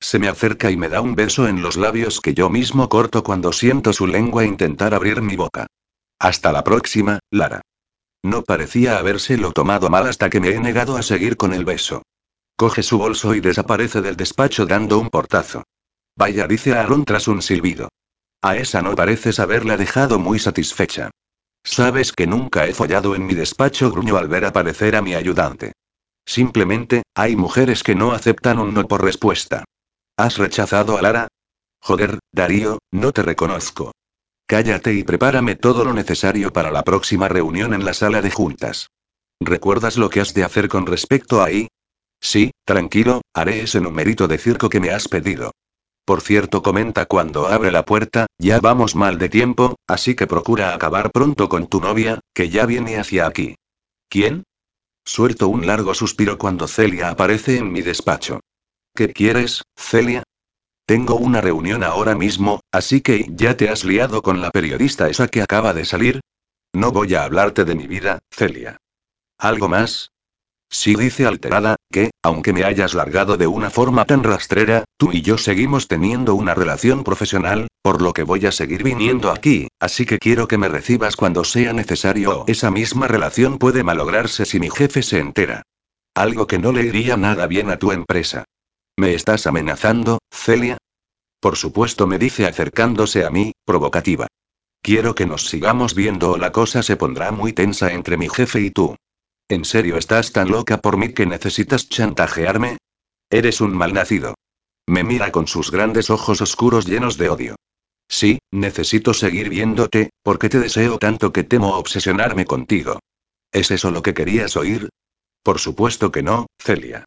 Se me acerca y me da un beso en los labios que yo mismo corto cuando siento su lengua intentar abrir mi boca. Hasta la próxima, Lara. No parecía habérselo tomado mal hasta que me he negado a seguir con el beso. Coge su bolso y desaparece del despacho dando un portazo. Vaya, dice Aaron tras un silbido. A esa no pareces haberla dejado muy satisfecha. Sabes que nunca he follado en mi despacho, gruñó al ver aparecer a mi ayudante. Simplemente, hay mujeres que no aceptan un no por respuesta. ¿Has rechazado a Lara? Joder, Darío, no te reconozco. Cállate y prepárame todo lo necesario para la próxima reunión en la sala de juntas. ¿Recuerdas lo que has de hacer con respecto a? Sí, tranquilo, haré ese numerito de circo que me has pedido. Por cierto, comenta cuando abre la puerta, ya vamos mal de tiempo, así que procura acabar pronto con tu novia, que ya viene hacia aquí. ¿Quién? Suelto un largo suspiro cuando Celia aparece en mi despacho. ¿Qué quieres, Celia? Tengo una reunión ahora mismo, así que ya te has liado con la periodista esa que acaba de salir. No voy a hablarte de mi vida, Celia. ¿Algo más? Sí dice alterada, que, aunque me hayas largado de una forma tan rastrera, tú y yo seguimos teniendo una relación profesional, por lo que voy a seguir viniendo aquí, así que quiero que me recibas cuando sea necesario. Esa misma relación puede malograrse si mi jefe se entera. Algo que no le iría nada bien a tu empresa. ¿Me estás amenazando, Celia? Por supuesto, me dice acercándose a mí, provocativa. Quiero que nos sigamos viendo o la cosa se pondrá muy tensa entre mi jefe y tú. ¿En serio estás tan loca por mí que necesitas chantajearme? Eres un malnacido. Me mira con sus grandes ojos oscuros llenos de odio. Sí, necesito seguir viéndote, porque te deseo tanto que temo obsesionarme contigo. ¿Es eso lo que querías oír? Por supuesto que no, Celia.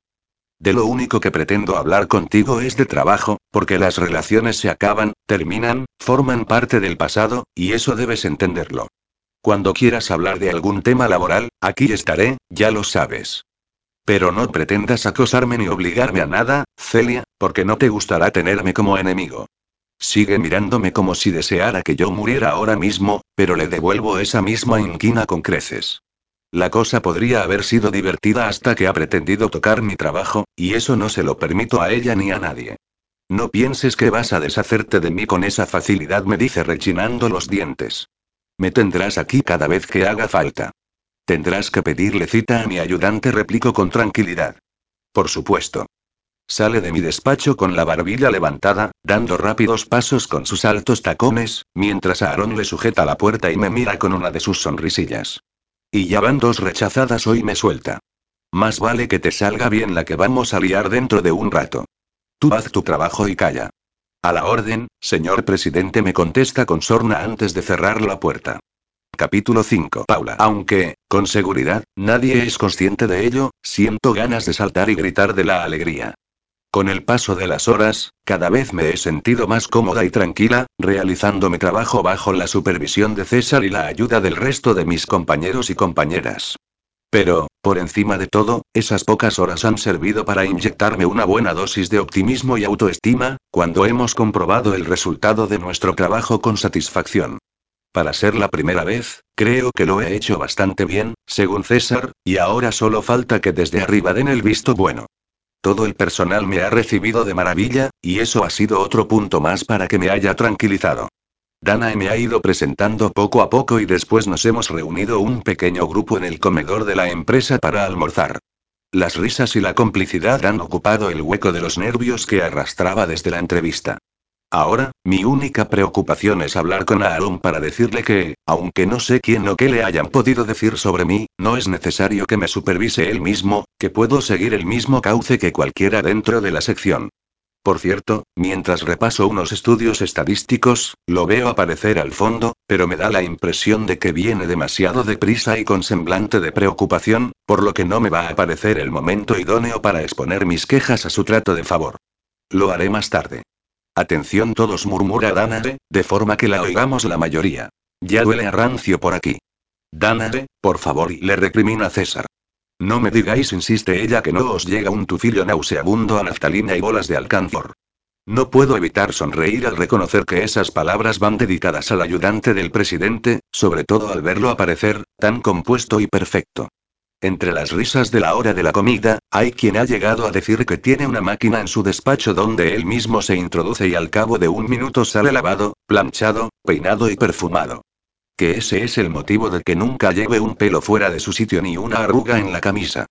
De lo único que pretendo hablar contigo es de trabajo, porque las relaciones se acaban, terminan, forman parte del pasado, y eso debes entenderlo. Cuando quieras hablar de algún tema laboral, aquí estaré, ya lo sabes. Pero no pretendas acosarme ni obligarme a nada, Celia, porque no te gustará tenerme como enemigo. Sigue mirándome como si deseara que yo muriera ahora mismo, pero le devuelvo esa misma inquina con creces. La cosa podría haber sido divertida hasta que ha pretendido tocar mi trabajo, y eso no se lo permito a ella ni a nadie. No pienses que vas a deshacerte de mí con esa facilidad, me dice rechinando los dientes. Me tendrás aquí cada vez que haga falta. Tendrás que pedirle cita a mi ayudante, replico con tranquilidad. Por supuesto. Sale de mi despacho con la barbilla levantada, dando rápidos pasos con sus altos tacones, mientras Aaron le sujeta la puerta y me mira con una de sus sonrisillas. Y ya van dos rechazadas hoy me suelta. Más vale que te salga bien la que vamos a liar dentro de un rato. Tú haz tu trabajo y calla. A la orden, señor presidente, me contesta con sorna antes de cerrar la puerta. Capítulo 5. Paula. Aunque, con seguridad, nadie es consciente de ello, siento ganas de saltar y gritar de la alegría. Con el paso de las horas, cada vez me he sentido más cómoda y tranquila, realizando mi trabajo bajo la supervisión de César y la ayuda del resto de mis compañeros y compañeras. Pero, por encima de todo, esas pocas horas han servido para inyectarme una buena dosis de optimismo y autoestima, cuando hemos comprobado el resultado de nuestro trabajo con satisfacción. Para ser la primera vez, creo que lo he hecho bastante bien, según César, y ahora solo falta que desde arriba den el visto bueno. Todo el personal me ha recibido de maravilla, y eso ha sido otro punto más para que me haya tranquilizado. Dana me ha ido presentando poco a poco y después nos hemos reunido un pequeño grupo en el comedor de la empresa para almorzar. Las risas y la complicidad han ocupado el hueco de los nervios que arrastraba desde la entrevista. Ahora, mi única preocupación es hablar con Aaron para decirle que, aunque no sé quién o qué le hayan podido decir sobre mí, no es necesario que me supervise él mismo, que puedo seguir el mismo cauce que cualquiera dentro de la sección. Por cierto, mientras repaso unos estudios estadísticos, lo veo aparecer al fondo, pero me da la impresión de que viene demasiado deprisa y con semblante de preocupación, por lo que no me va a parecer el momento idóneo para exponer mis quejas a su trato de favor. Lo haré más tarde. Atención todos, murmura Danae, de forma que la oigamos la mayoría. Ya duele a rancio por aquí. Danae, por favor, y le recrimina César. No me digáis, insiste ella, que no os llega un tufillo nauseabundo a naftalina y bolas de alcanfor. No puedo evitar sonreír al reconocer que esas palabras van dedicadas al ayudante del presidente, sobre todo al verlo aparecer, tan compuesto y perfecto. Entre las risas de la hora de la comida, hay quien ha llegado a decir que tiene una máquina en su despacho donde él mismo se introduce y al cabo de un minuto sale lavado, planchado, peinado y perfumado. Que ese es el motivo de que nunca lleve un pelo fuera de su sitio ni una arruga en la camisa.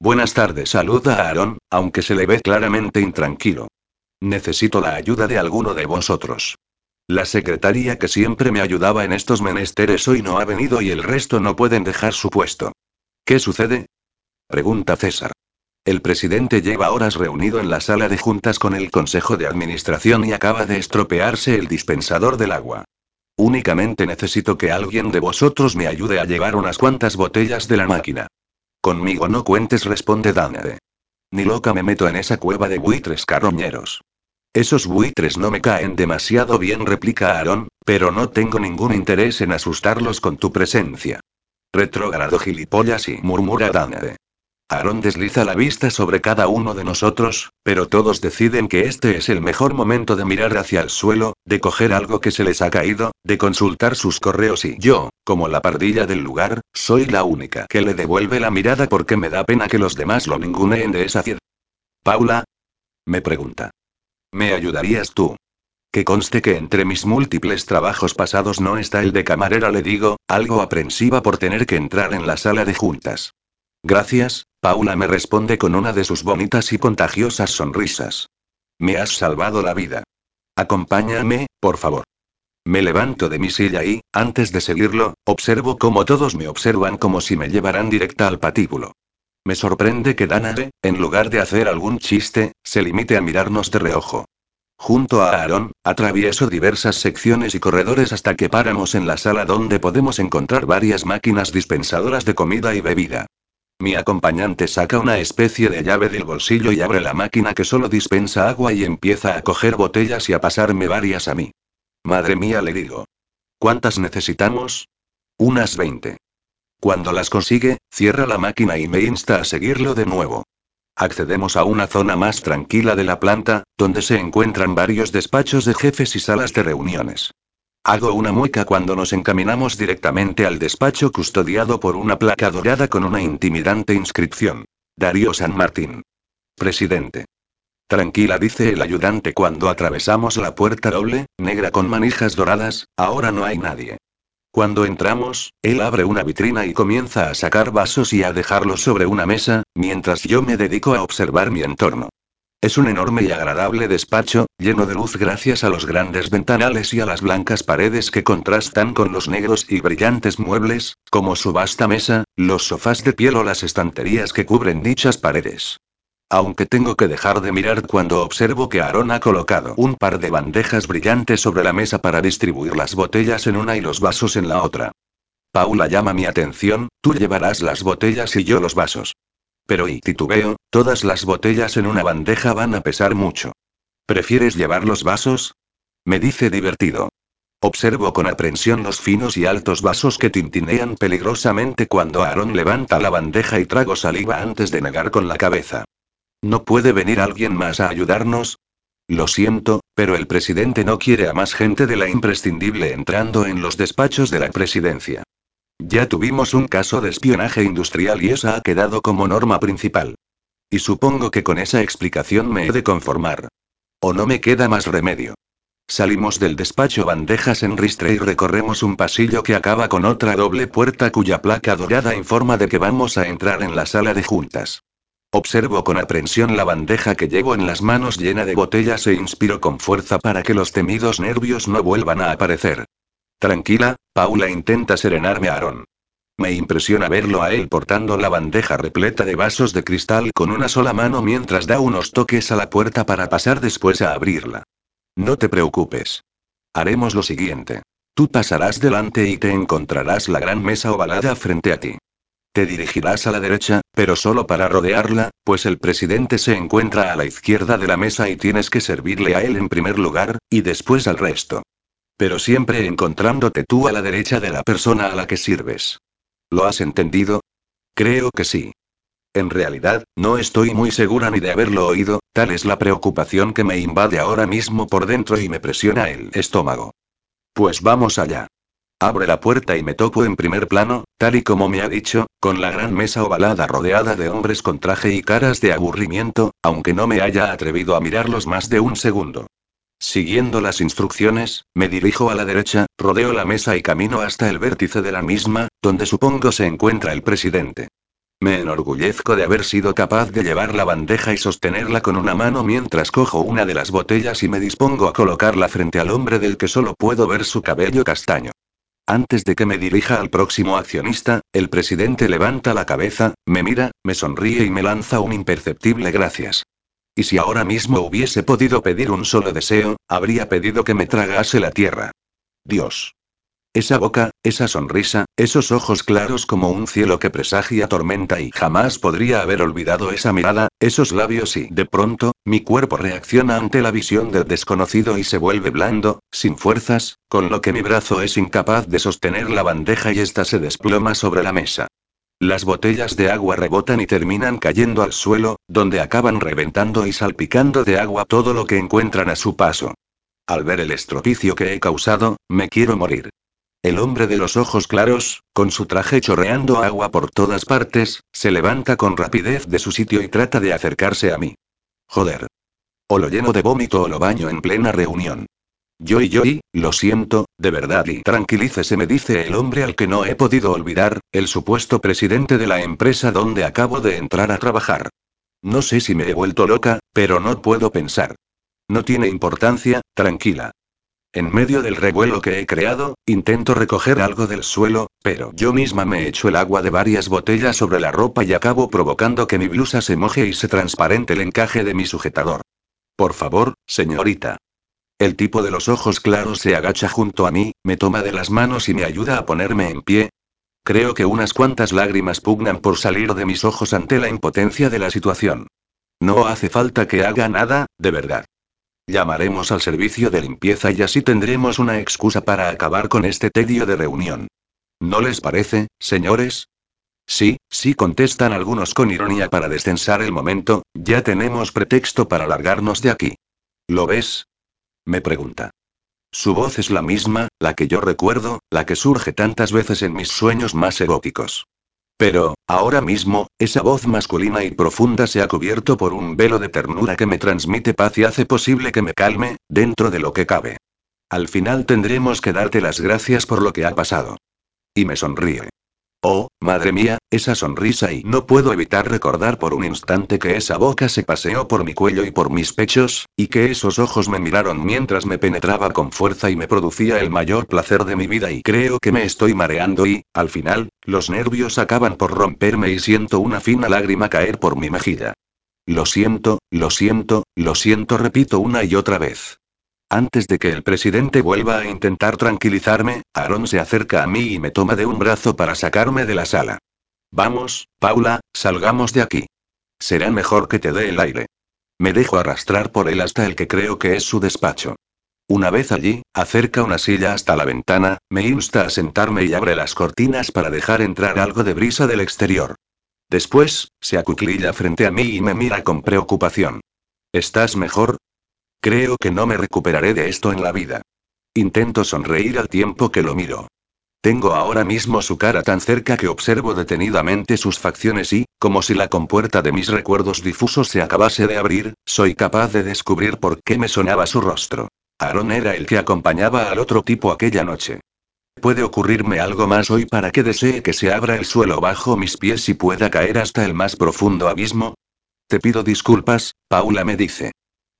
Buenas tardes, saluda a Aaron, aunque se le ve claramente intranquilo. Necesito la ayuda de alguno de vosotros. La secretaria que siempre me ayudaba en estos menesteres hoy no ha venido y el resto no pueden dejar su puesto. ¿Qué sucede? Pregunta César. El presidente lleva horas reunido en la sala de juntas con el Consejo de Administración y acaba de estropearse el dispensador del agua. Únicamente necesito que alguien de vosotros me ayude a llevar unas cuantas botellas de la máquina. Conmigo no cuentes, responde Danae. Ni loca me meto en esa cueva de buitres carroñeros. Esos buitres no me caen demasiado bien, replica Aaron, pero no tengo ningún interés en asustarlos con tu presencia. Retrógrado gilipollas y murmura Danae. Aaron desliza la vista sobre cada uno de nosotros, pero todos deciden que este es el mejor momento de mirar hacia el suelo, de coger algo que se les ha caído, de consultar sus correos y yo, como la pardilla del lugar, soy la única que le devuelve la mirada porque me da pena que los demás lo ninguneen de esa ciudad. Paula? Me pregunta. ¿Me ayudarías tú? Que conste que entre mis múltiples trabajos pasados no está el de camarera, le digo, algo aprensiva por tener que entrar en la sala de juntas. Gracias, Paula me responde con una de sus bonitas y contagiosas sonrisas. Me has salvado la vida. Acompáñame, por favor. Me levanto de mi silla y, antes de seguirlo, observo cómo todos me observan como si me llevaran directa al patíbulo. Me sorprende que Danae, en lugar de hacer algún chiste, se limite a mirarnos de reojo. Junto a Aaron, atravieso diversas secciones y corredores hasta que paramos en la sala donde podemos encontrar varias máquinas dispensadoras de comida y bebida. Mi acompañante saca una especie de llave del bolsillo y abre la máquina que solo dispensa agua y empieza a coger botellas y a pasarme varias a mí. Madre mía, le digo. ¿Cuántas necesitamos? Unas 20. Cuando las consigue, cierra la máquina y me insta a seguirlo de nuevo. Accedemos a una zona más tranquila de la planta, donde se encuentran varios despachos de jefes y salas de reuniones. Hago una mueca cuando nos encaminamos directamente al despacho custodiado por una placa dorada con una intimidante inscripción. Darío San Martín. Presidente. Tranquila, dice el ayudante cuando atravesamos la puerta doble, negra con manijas doradas, ahora no hay nadie. Cuando entramos, él abre una vitrina y comienza a sacar vasos y a dejarlos sobre una mesa, mientras yo me dedico a observar mi entorno. Es un enorme y agradable despacho, lleno de luz gracias a los grandes ventanales y a las blancas paredes que contrastan con los negros y brillantes muebles, como su vasta mesa, los sofás de piel o las estanterías que cubren dichas paredes. Aunque tengo que dejar de mirar cuando observo que Aaron ha colocado un par de bandejas brillantes sobre la mesa para distribuir las botellas en una y los vasos en la otra. Paula llama mi atención, tú llevarás las botellas y yo los vasos. Pero y titubeo, todas las botellas en una bandeja van a pesar mucho. ¿Prefieres llevar los vasos? Me dice divertido. Observo con aprensión los finos y altos vasos que tintinean peligrosamente cuando Aaron levanta la bandeja y trago saliva antes de negar con la cabeza. ¿No puede venir alguien más a ayudarnos? Lo siento, pero el presidente no quiere a más gente de la imprescindible entrando en los despachos de la presidencia. Ya tuvimos un caso de espionaje industrial y esa ha quedado como norma principal. Y supongo que con esa explicación me he de conformar. O no me queda más remedio. Salimos del despacho bandejas en ristre y recorremos un pasillo que acaba con otra doble puerta cuya placa dorada informa de que vamos a entrar en la sala de juntas. Observo con aprensión la bandeja que llevo en las manos llena de botellas e inspiro con fuerza para que los temidos nervios no vuelvan a aparecer. Tranquila, Paula intenta serenarme a Aaron. Me impresiona verlo a él portando la bandeja repleta de vasos de cristal con una sola mano mientras da unos toques a la puerta para pasar después a abrirla. No te preocupes. Haremos lo siguiente. Tú pasarás delante y te encontrarás la gran mesa ovalada frente a ti. Te dirigirás a la derecha, pero solo para rodearla, pues el presidente se encuentra a la izquierda de la mesa y tienes que servirle a él en primer lugar, y después al resto. Pero siempre encontrándote tú a la derecha de la persona a la que sirves. ¿Lo has entendido? Creo que sí. En realidad, no estoy muy segura ni de haberlo oído, tal es la preocupación que me invade ahora mismo por dentro y me presiona el estómago. Pues vamos allá. Abre la puerta y me topo en primer plano, tal y como me ha dicho, con la gran mesa ovalada rodeada de hombres con traje y caras de aburrimiento, aunque no me haya atrevido a mirarlos más de un segundo. Siguiendo las instrucciones, me dirijo a la derecha, rodeo la mesa y camino hasta el vértice de la misma, donde supongo se encuentra el presidente. Me enorgullezco de haber sido capaz de llevar la bandeja y sostenerla con una mano mientras cojo una de las botellas y me dispongo a colocarla frente al hombre del que solo puedo ver su cabello castaño. Antes de que me dirija al próximo accionista, el presidente levanta la cabeza, me mira, me sonríe y me lanza un imperceptible gracias. Y si ahora mismo hubiese podido pedir un solo deseo, habría pedido que me tragase la tierra. Dios. Esa boca, esa sonrisa, esos ojos claros como un cielo que presagia tormenta y jamás podría haber olvidado esa mirada, esos labios y, de pronto, mi cuerpo reacciona ante la visión del desconocido y se vuelve blando, sin fuerzas, con lo que mi brazo es incapaz de sostener la bandeja y ésta se desploma sobre la mesa. Las botellas de agua rebotan y terminan cayendo al suelo, donde acaban reventando y salpicando de agua todo lo que encuentran a su paso. Al ver el estropicio que he causado, me quiero morir. El hombre de los ojos claros, con su traje chorreando agua por todas partes, se levanta con rapidez de su sitio y trata de acercarse a mí. Joder. O lo lleno de vómito o lo baño en plena reunión. Yo y yo y, lo siento, de verdad y tranquilícese me dice el hombre al que no he podido olvidar, el supuesto presidente de la empresa donde acabo de entrar a trabajar. No sé si me he vuelto loca, pero no puedo pensar. No tiene importancia, tranquila. En medio del revuelo que he creado, intento recoger algo del suelo, pero yo misma me echo el agua de varias botellas sobre la ropa y acabo provocando que mi blusa se moje y se transparente el encaje de mi sujetador. Por favor, señorita. El tipo de los ojos claros se agacha junto a mí, me toma de las manos y me ayuda a ponerme en pie. Creo que unas cuantas lágrimas pugnan por salir de mis ojos ante la impotencia de la situación. No hace falta que haga nada, de verdad. Llamaremos al servicio de limpieza y así tendremos una excusa para acabar con este tedio de reunión. ¿No les parece, señores? Sí, sí contestan algunos con ironía para descensar el momento, ya tenemos pretexto para largarnos de aquí. ¿Lo ves? Me pregunta. Su voz es la misma, la que yo recuerdo, la que surge tantas veces en mis sueños más eróticos. Pero, ahora mismo, esa voz masculina y profunda se ha cubierto por un velo de ternura que me transmite paz y hace posible que me calme, dentro de lo que cabe. Al final tendremos que darte las gracias por lo que ha pasado. Y me sonríe. Oh, madre mía, esa sonrisa y no puedo evitar recordar por un instante que esa boca se paseó por mi cuello y por mis pechos, y que esos ojos me miraron mientras me penetraba con fuerza y me producía el mayor placer de mi vida y creo que me estoy mareando y, al final, los nervios acaban por romperme y siento una fina lágrima caer por mi mejilla. Lo siento, lo siento, lo siento, repito una y otra vez. Antes de que el presidente vuelva a intentar tranquilizarme, Aaron se acerca a mí y me toma de un brazo para sacarme de la sala. Vamos, Paula, salgamos de aquí. Será mejor que te dé el aire. Me dejo arrastrar por él hasta el que creo que es su despacho. Una vez allí, acerca una silla hasta la ventana, me insta a sentarme y abre las cortinas para dejar entrar algo de brisa del exterior. Después, se acuclilla frente a mí y me mira con preocupación. ¿Estás mejor? Creo que no me recuperaré de esto en la vida. Intento sonreír al tiempo que lo miro. Tengo ahora mismo su cara tan cerca que observo detenidamente sus facciones y, como si la compuerta de mis recuerdos difusos se acabase de abrir, soy capaz de descubrir por qué me sonaba su rostro. Aaron era el que acompañaba al otro tipo aquella noche. ¿Puede ocurrirme algo más hoy para que desee que se abra el suelo bajo mis pies y pueda caer hasta el más profundo abismo? Te pido disculpas, Paula me dice.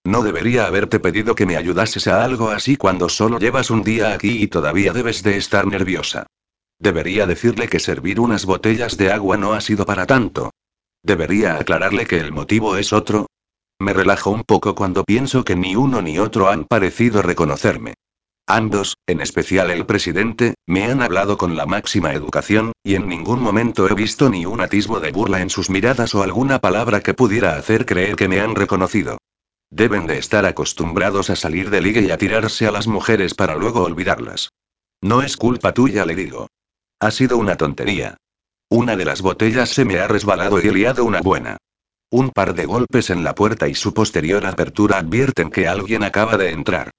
No debería haberte pedido que me ayudases a algo así cuando solo llevas un día aquí y todavía debes de estar nerviosa. Debería decirle que servir unas botellas de agua no ha sido para tanto. Debería aclararle que el motivo es otro. Me relajo un poco cuando pienso que ni uno ni otro han parecido reconocerme. Ambos, en especial el presidente, me han hablado con la máxima educación, y en ningún momento he visto ni un atisbo de burla en sus miradas o alguna palabra que pudiera hacer creer que me han reconocido. Deben de estar acostumbrados a salir de liga y a tirarse a las mujeres para luego olvidarlas. No es culpa tuya, le digo. Ha sido una tontería. Una de las botellas se me ha resbalado y he liado una buena. Un par de golpes en la puerta y su posterior apertura advierten que alguien acaba de entrar.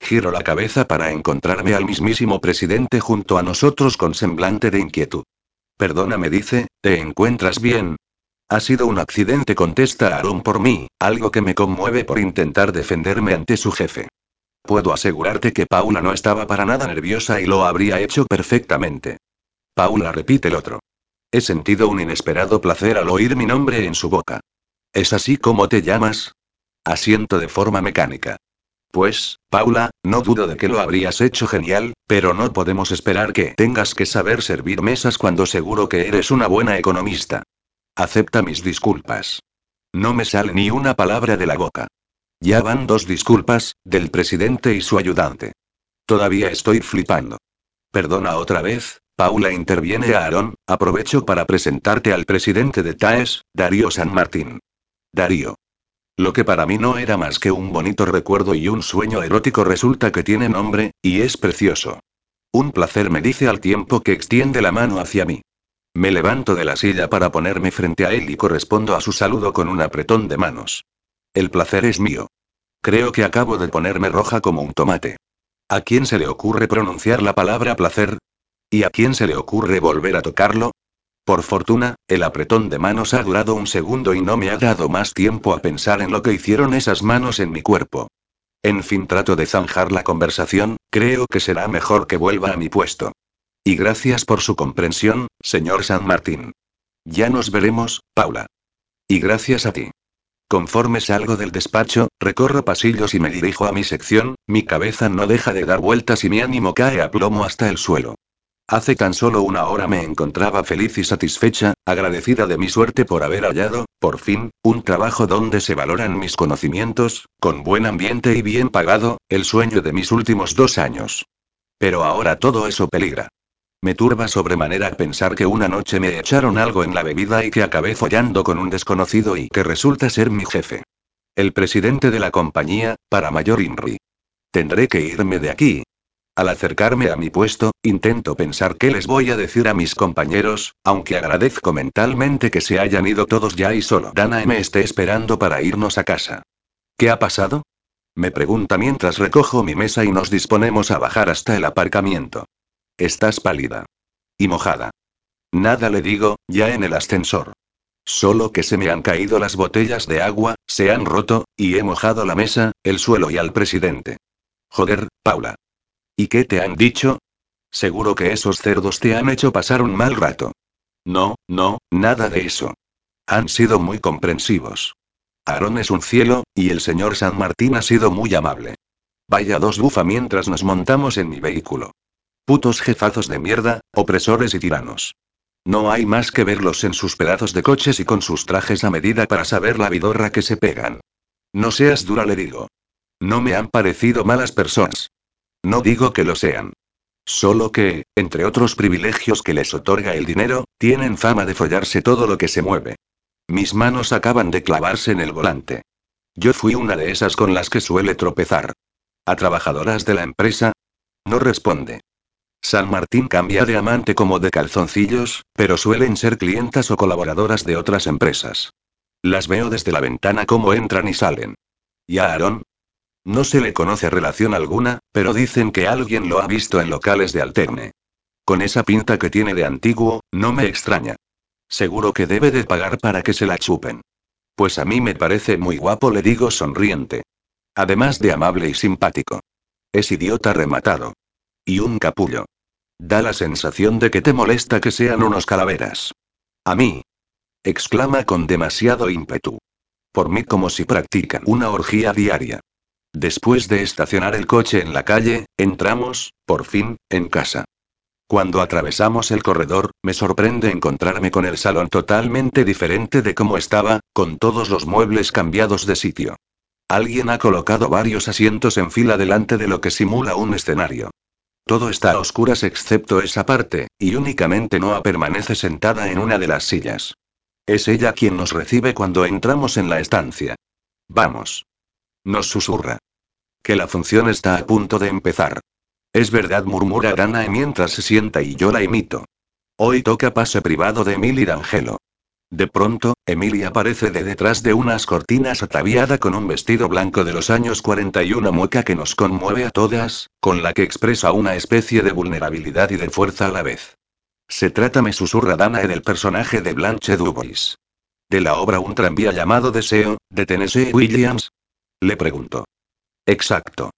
Giro la cabeza para encontrarme al mismísimo presidente junto a nosotros con semblante de inquietud. Perdona, me dice, ¿te encuentras bien? Ha sido un accidente, contesta Aaron por mí, algo que me conmueve por intentar defenderme ante su jefe. Puedo asegurarte que Paula no estaba para nada nerviosa y lo habría hecho perfectamente. Paula repite el otro. He sentido un inesperado placer al oír mi nombre en su boca. ¿Es así como te llamas? Asiento de forma mecánica. Pues, Paula, no dudo de que lo habrías hecho genial, pero no podemos esperar que tengas que saber servir mesas cuando seguro que eres una buena economista. Acepta mis disculpas. No me sale ni una palabra de la boca. Ya van dos disculpas, del presidente y su ayudante. Todavía estoy flipando. Perdona otra vez, Paula interviene a Aarón, aprovecho para presentarte al presidente de TAES, Darío San Martín. Darío. Lo que para mí no era más que un bonito recuerdo y un sueño erótico resulta que tiene nombre, y es precioso. Un placer me dice al tiempo que extiende la mano hacia mí. Me levanto de la silla para ponerme frente a él y correspondo a su saludo con un apretón de manos. El placer es mío. Creo que acabo de ponerme roja como un tomate. ¿A quién se le ocurre pronunciar la palabra placer? ¿Y a quién se le ocurre volver a tocarlo? Por fortuna, el apretón de manos ha durado un segundo y no me ha dado más tiempo a pensar en lo que hicieron esas manos en mi cuerpo. En fin, trato de zanjar la conversación, creo que será mejor que vuelva a mi puesto. Y gracias por su comprensión, señor San Martín. Ya nos veremos, Paula. Y gracias a ti. Conforme salgo del despacho, recorro pasillos y me dirijo a mi sección, mi cabeza no deja de dar vueltas y mi ánimo cae a plomo hasta el suelo. Hace tan solo una hora me encontraba feliz y satisfecha, agradecida de mi suerte por haber hallado, por fin, un trabajo donde se valoran mis conocimientos, con buen ambiente y bien pagado, el sueño de mis últimos dos años. Pero ahora todo eso peligra. Me turba sobremanera pensar que una noche me echaron algo en la bebida y que acabé follando con un desconocido y que resulta ser mi jefe. El presidente de la compañía, para mayor INRI. Tendré que irme de aquí, al acercarme a mi puesto, intento pensar qué les voy a decir a mis compañeros, aunque agradezco mentalmente que se hayan ido todos ya y solo Dana me esté esperando para irnos a casa. ¿Qué ha pasado? Me pregunta mientras recojo mi mesa y nos disponemos a bajar hasta el aparcamiento. Estás pálida. Y mojada. Nada le digo, ya en el ascensor. Solo que se me han caído las botellas de agua, se han roto, y he mojado la mesa, el suelo y al presidente. Joder, Paula. ¿Y qué te han dicho? Seguro que esos cerdos te han hecho pasar un mal rato. No, no, nada de eso. Han sido muy comprensivos. Aarón es un cielo, y el señor San Martín ha sido muy amable. Vaya dos bufa mientras nos montamos en mi vehículo. Putos jefazos de mierda, opresores y tiranos. No hay más que verlos en sus pedazos de coches y con sus trajes a medida para saber la vidorra que se pegan. No seas dura, le digo. No me han parecido malas personas. No digo que lo sean. Solo que, entre otros privilegios que les otorga el dinero, tienen fama de follarse todo lo que se mueve. Mis manos acaban de clavarse en el volante. Yo fui una de esas con las que suele tropezar. ¿A trabajadoras de la empresa? No responde. San Martín cambia de amante como de calzoncillos, pero suelen ser clientas o colaboradoras de otras empresas. Las veo desde la ventana como entran y salen. ¿Y a Aarón? No se le conoce relación alguna, pero dicen que alguien lo ha visto en locales de alterne. Con esa pinta que tiene de antiguo, no me extraña. Seguro que debe de pagar para que se la chupen. Pues a mí me parece muy guapo, le digo sonriente. Además de amable y simpático. Es idiota rematado. Y un capullo. Da la sensación de que te molesta que sean unos calaveras. A mí. exclama con demasiado ímpetu. Por mí como si practican una orgía diaria. Después de estacionar el coche en la calle, entramos, por fin, en casa. Cuando atravesamos el corredor, me sorprende encontrarme con el salón totalmente diferente de cómo estaba, con todos los muebles cambiados de sitio. Alguien ha colocado varios asientos en fila delante de lo que simula un escenario. Todo está a oscuras excepto esa parte, y únicamente Noah permanece sentada en una de las sillas. Es ella quien nos recibe cuando entramos en la estancia. Vamos. Nos susurra. Que la función está a punto de empezar. Es verdad, murmura Danae mientras se sienta y yo la imito. Hoy toca pase privado de Emil y D'Angelo. De pronto, Emilia aparece de detrás de unas cortinas ataviada con un vestido blanco de los años 40 y una mueca que nos conmueve a todas, con la que expresa una especie de vulnerabilidad y de fuerza a la vez. Se trata, me susurra Danae del personaje de Blanche Dubois. De la obra Un tranvía llamado Deseo, de Tennessee Williams. Le pregunto. Exacto.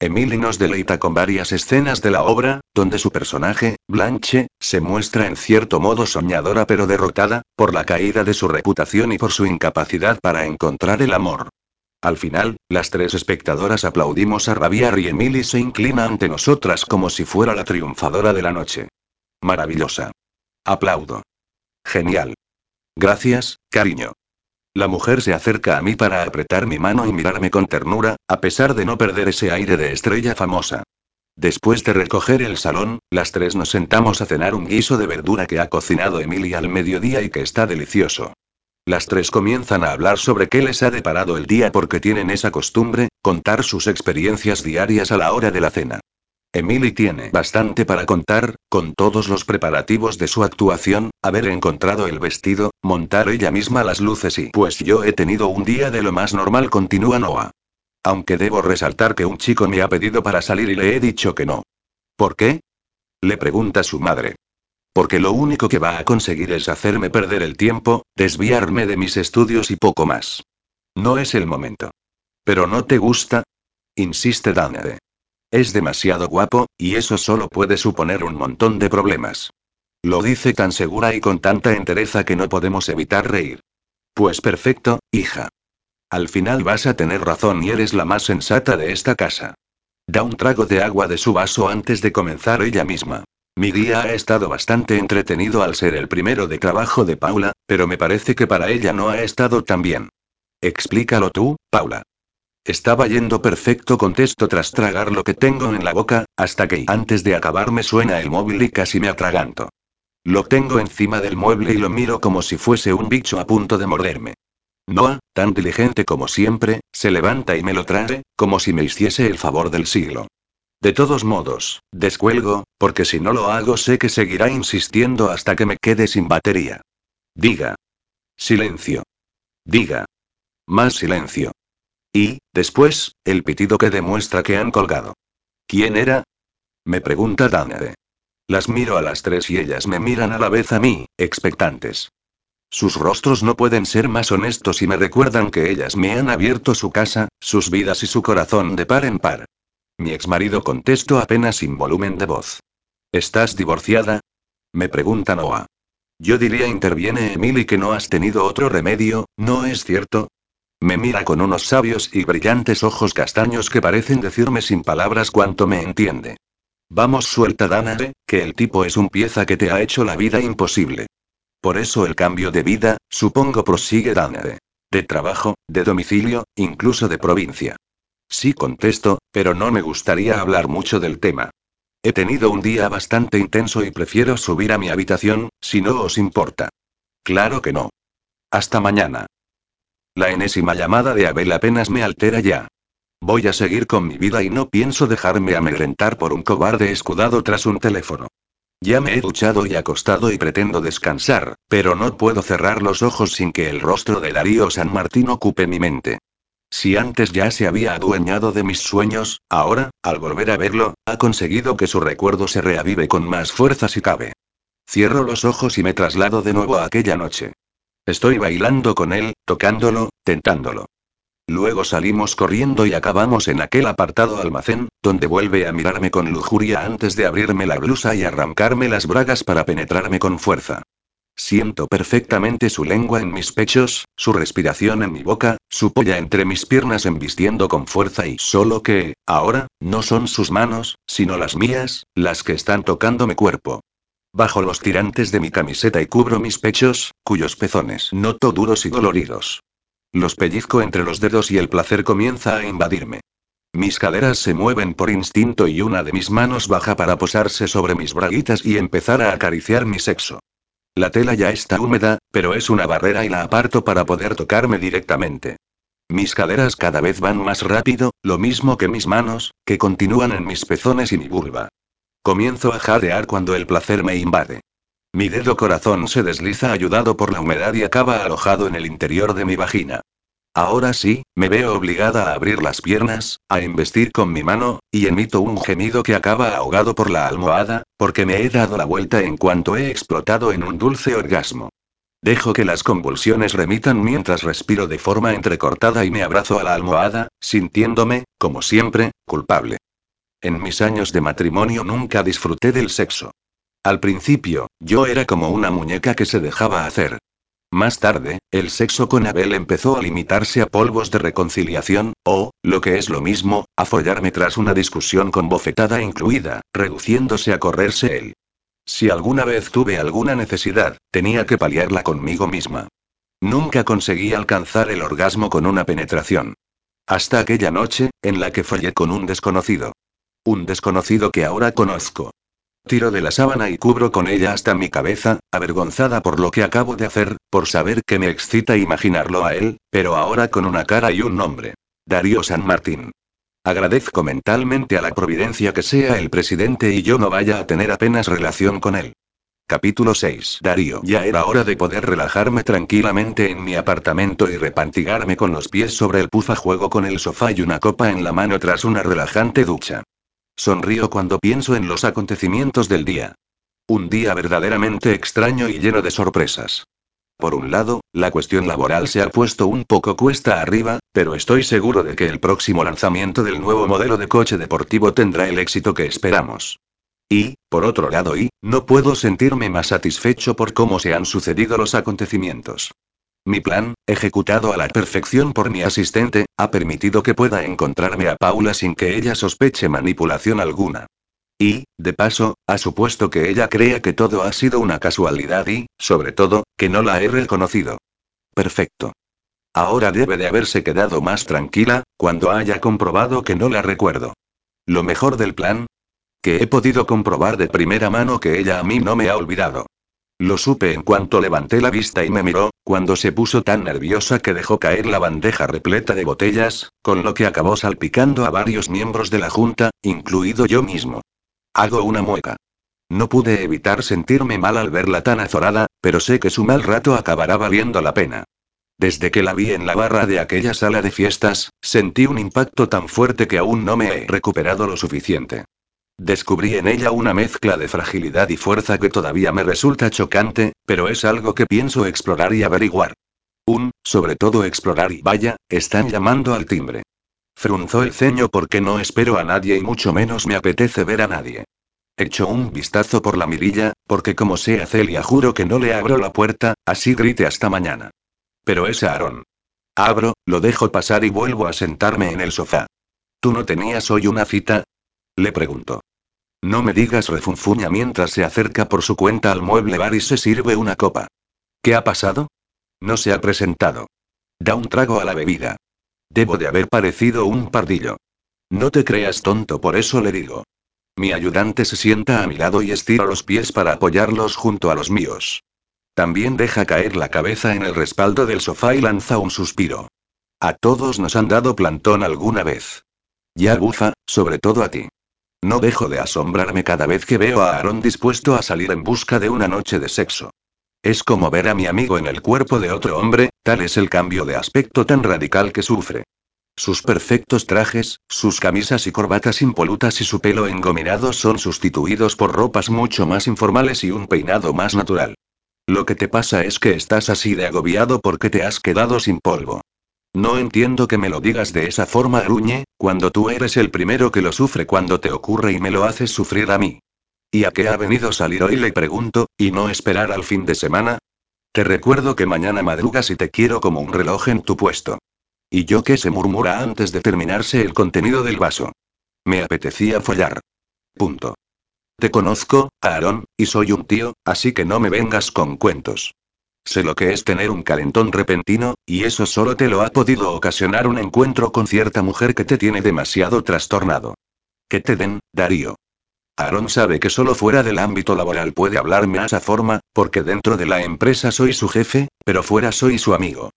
Emily nos deleita con varias escenas de la obra, donde su personaje, Blanche, se muestra en cierto modo soñadora pero derrotada, por la caída de su reputación y por su incapacidad para encontrar el amor. Al final, las tres espectadoras aplaudimos a rabiar y Emily se inclina ante nosotras como si fuera la triunfadora de la noche. Maravillosa. Aplaudo. Genial. Gracias, cariño. La mujer se acerca a mí para apretar mi mano y mirarme con ternura, a pesar de no perder ese aire de estrella famosa. Después de recoger el salón, las tres nos sentamos a cenar un guiso de verdura que ha cocinado Emilia al mediodía y que está delicioso. Las tres comienzan a hablar sobre qué les ha deparado el día porque tienen esa costumbre, contar sus experiencias diarias a la hora de la cena. Emily tiene bastante para contar, con todos los preparativos de su actuación, haber encontrado el vestido, montar ella misma las luces y pues yo he tenido un día de lo más normal, continúa Noah. Aunque debo resaltar que un chico me ha pedido para salir y le he dicho que no. ¿Por qué? Le pregunta su madre. Porque lo único que va a conseguir es hacerme perder el tiempo, desviarme de mis estudios y poco más. No es el momento. ¿Pero no te gusta? Insiste Danae. Es demasiado guapo, y eso solo puede suponer un montón de problemas. Lo dice tan segura y con tanta entereza que no podemos evitar reír. Pues perfecto, hija. Al final vas a tener razón y eres la más sensata de esta casa. Da un trago de agua de su vaso antes de comenzar ella misma. Mi día ha estado bastante entretenido al ser el primero de trabajo de Paula, pero me parece que para ella no ha estado tan bien. Explícalo tú, Paula. Estaba yendo perfecto, contesto tras tragar lo que tengo en la boca, hasta que antes de acabar me suena el móvil y casi me atraganto. Lo tengo encima del mueble y lo miro como si fuese un bicho a punto de morderme. Noah, tan diligente como siempre, se levanta y me lo trae, como si me hiciese el favor del siglo. De todos modos, descuelgo, porque si no lo hago sé que seguirá insistiendo hasta que me quede sin batería. Diga. Silencio. Diga. Más silencio. Y, después, el pitido que demuestra que han colgado. ¿Quién era? Me pregunta Danae. Las miro a las tres y ellas me miran a la vez a mí, expectantes. Sus rostros no pueden ser más honestos y me recuerdan que ellas me han abierto su casa, sus vidas y su corazón de par en par. Mi exmarido contesto apenas sin volumen de voz. ¿Estás divorciada? Me pregunta Noah. Yo diría interviene Emily que no has tenido otro remedio, ¿no es cierto? Me mira con unos sabios y brillantes ojos castaños que parecen decirme sin palabras cuánto me entiende. Vamos suelta Danae, que el tipo es un pieza que te ha hecho la vida imposible. Por eso el cambio de vida, supongo prosigue Danae. De trabajo, de domicilio, incluso de provincia. Sí contesto, pero no me gustaría hablar mucho del tema. He tenido un día bastante intenso y prefiero subir a mi habitación, si no os importa. Claro que no. Hasta mañana. La enésima llamada de Abel apenas me altera ya. Voy a seguir con mi vida y no pienso dejarme amedrentar por un cobarde escudado tras un teléfono. Ya me he duchado y acostado y pretendo descansar, pero no puedo cerrar los ojos sin que el rostro de Darío San Martín ocupe mi mente. Si antes ya se había adueñado de mis sueños, ahora, al volver a verlo, ha conseguido que su recuerdo se reavive con más fuerza si cabe. Cierro los ojos y me traslado de nuevo a aquella noche. Estoy bailando con él, tocándolo, tentándolo. Luego salimos corriendo y acabamos en aquel apartado almacén, donde vuelve a mirarme con lujuria antes de abrirme la blusa y arrancarme las bragas para penetrarme con fuerza. Siento perfectamente su lengua en mis pechos, su respiración en mi boca, su polla entre mis piernas embistiendo con fuerza y solo que, ahora, no son sus manos, sino las mías, las que están tocando mi cuerpo. Bajo los tirantes de mi camiseta y cubro mis pechos, cuyos pezones noto duros y doloridos. Los pellizco entre los dedos y el placer comienza a invadirme. Mis caderas se mueven por instinto y una de mis manos baja para posarse sobre mis braguitas y empezar a acariciar mi sexo. La tela ya está húmeda, pero es una barrera y la aparto para poder tocarme directamente. Mis caderas cada vez van más rápido, lo mismo que mis manos, que continúan en mis pezones y mi vulva. Comienzo a jadear cuando el placer me invade. Mi dedo corazón se desliza ayudado por la humedad y acaba alojado en el interior de mi vagina. Ahora sí, me veo obligada a abrir las piernas, a embestir con mi mano, y emito un gemido que acaba ahogado por la almohada, porque me he dado la vuelta en cuanto he explotado en un dulce orgasmo. Dejo que las convulsiones remitan mientras respiro de forma entrecortada y me abrazo a la almohada, sintiéndome, como siempre, culpable. En mis años de matrimonio nunca disfruté del sexo. Al principio, yo era como una muñeca que se dejaba hacer. Más tarde, el sexo con Abel empezó a limitarse a polvos de reconciliación, o, lo que es lo mismo, a follarme tras una discusión con bofetada incluida, reduciéndose a correrse él. Si alguna vez tuve alguna necesidad, tenía que paliarla conmigo misma. Nunca conseguí alcanzar el orgasmo con una penetración. Hasta aquella noche, en la que fallé con un desconocido. Un desconocido que ahora conozco. Tiro de la sábana y cubro con ella hasta mi cabeza, avergonzada por lo que acabo de hacer, por saber que me excita imaginarlo a él, pero ahora con una cara y un nombre. Darío San Martín. Agradezco mentalmente a la providencia que sea el presidente y yo no vaya a tener apenas relación con él. Capítulo 6. Darío. Ya era hora de poder relajarme tranquilamente en mi apartamento y repantigarme con los pies sobre el pufa juego con el sofá y una copa en la mano tras una relajante ducha. Sonrío cuando pienso en los acontecimientos del día. Un día verdaderamente extraño y lleno de sorpresas. Por un lado, la cuestión laboral se ha puesto un poco cuesta arriba, pero estoy seguro de que el próximo lanzamiento del nuevo modelo de coche deportivo tendrá el éxito que esperamos. Y, por otro lado, y, no puedo sentirme más satisfecho por cómo se han sucedido los acontecimientos. Mi plan, ejecutado a la perfección por mi asistente, ha permitido que pueda encontrarme a Paula sin que ella sospeche manipulación alguna. Y, de paso, ha supuesto que ella crea que todo ha sido una casualidad y, sobre todo, que no la he reconocido. Perfecto. Ahora debe de haberse quedado más tranquila, cuando haya comprobado que no la recuerdo. Lo mejor del plan, que he podido comprobar de primera mano que ella a mí no me ha olvidado. Lo supe en cuanto levanté la vista y me miró, cuando se puso tan nerviosa que dejó caer la bandeja repleta de botellas, con lo que acabó salpicando a varios miembros de la Junta, incluido yo mismo. Hago una mueca. No pude evitar sentirme mal al verla tan azorada, pero sé que su mal rato acabará valiendo la pena. Desde que la vi en la barra de aquella sala de fiestas, sentí un impacto tan fuerte que aún no me he recuperado lo suficiente. Descubrí en ella una mezcla de fragilidad y fuerza que todavía me resulta chocante, pero es algo que pienso explorar y averiguar. Un, sobre todo explorar y vaya, están llamando al timbre. Frunzó el ceño porque no espero a nadie y mucho menos me apetece ver a nadie. Echo un vistazo por la mirilla, porque como sea Celia juro que no le abro la puerta, así grite hasta mañana. Pero es Aaron. Abro, lo dejo pasar y vuelvo a sentarme en el sofá. ¿Tú no tenías hoy una cita? Le pregunto. No me digas refunfuña mientras se acerca por su cuenta al mueble bar y se sirve una copa. ¿Qué ha pasado? No se ha presentado. Da un trago a la bebida. Debo de haber parecido un pardillo. No te creas tonto, por eso le digo. Mi ayudante se sienta a mi lado y estira los pies para apoyarlos junto a los míos. También deja caer la cabeza en el respaldo del sofá y lanza un suspiro. A todos nos han dado plantón alguna vez. Ya bufa, sobre todo a ti. No dejo de asombrarme cada vez que veo a Aaron dispuesto a salir en busca de una noche de sexo. Es como ver a mi amigo en el cuerpo de otro hombre, tal es el cambio de aspecto tan radical que sufre. Sus perfectos trajes, sus camisas y corbatas impolutas y su pelo engominado son sustituidos por ropas mucho más informales y un peinado más natural. Lo que te pasa es que estás así de agobiado porque te has quedado sin polvo. No entiendo que me lo digas de esa forma, gruñe, cuando tú eres el primero que lo sufre cuando te ocurre y me lo haces sufrir a mí. ¿Y a qué ha venido salir hoy? Le pregunto, y no esperar al fin de semana. Te recuerdo que mañana madrugas y te quiero como un reloj en tu puesto. ¿Y yo qué se murmura antes de terminarse el contenido del vaso? Me apetecía follar. Punto. Te conozco, Aaron, y soy un tío, así que no me vengas con cuentos. Sé lo que es tener un calentón repentino, y eso solo te lo ha podido ocasionar un encuentro con cierta mujer que te tiene demasiado trastornado. Que te den, Darío. Aaron sabe que solo fuera del ámbito laboral puede hablarme a esa forma, porque dentro de la empresa soy su jefe, pero fuera soy su amigo.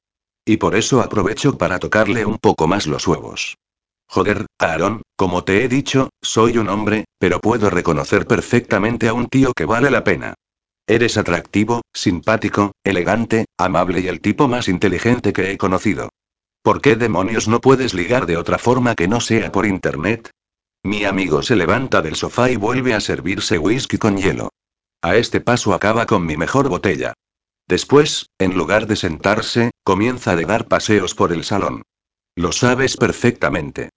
Y por eso aprovecho para tocarle un poco más los huevos. Joder, Aaron, como te he dicho, soy un hombre, pero puedo reconocer perfectamente a un tío que vale la pena. Eres atractivo, simpático, elegante, amable y el tipo más inteligente que he conocido. ¿Por qué demonios no puedes ligar de otra forma que no sea por internet? Mi amigo se levanta del sofá y vuelve a servirse whisky con hielo. A este paso acaba con mi mejor botella. Después, en lugar de sentarse, comienza a dar paseos por el salón. Lo sabes perfectamente.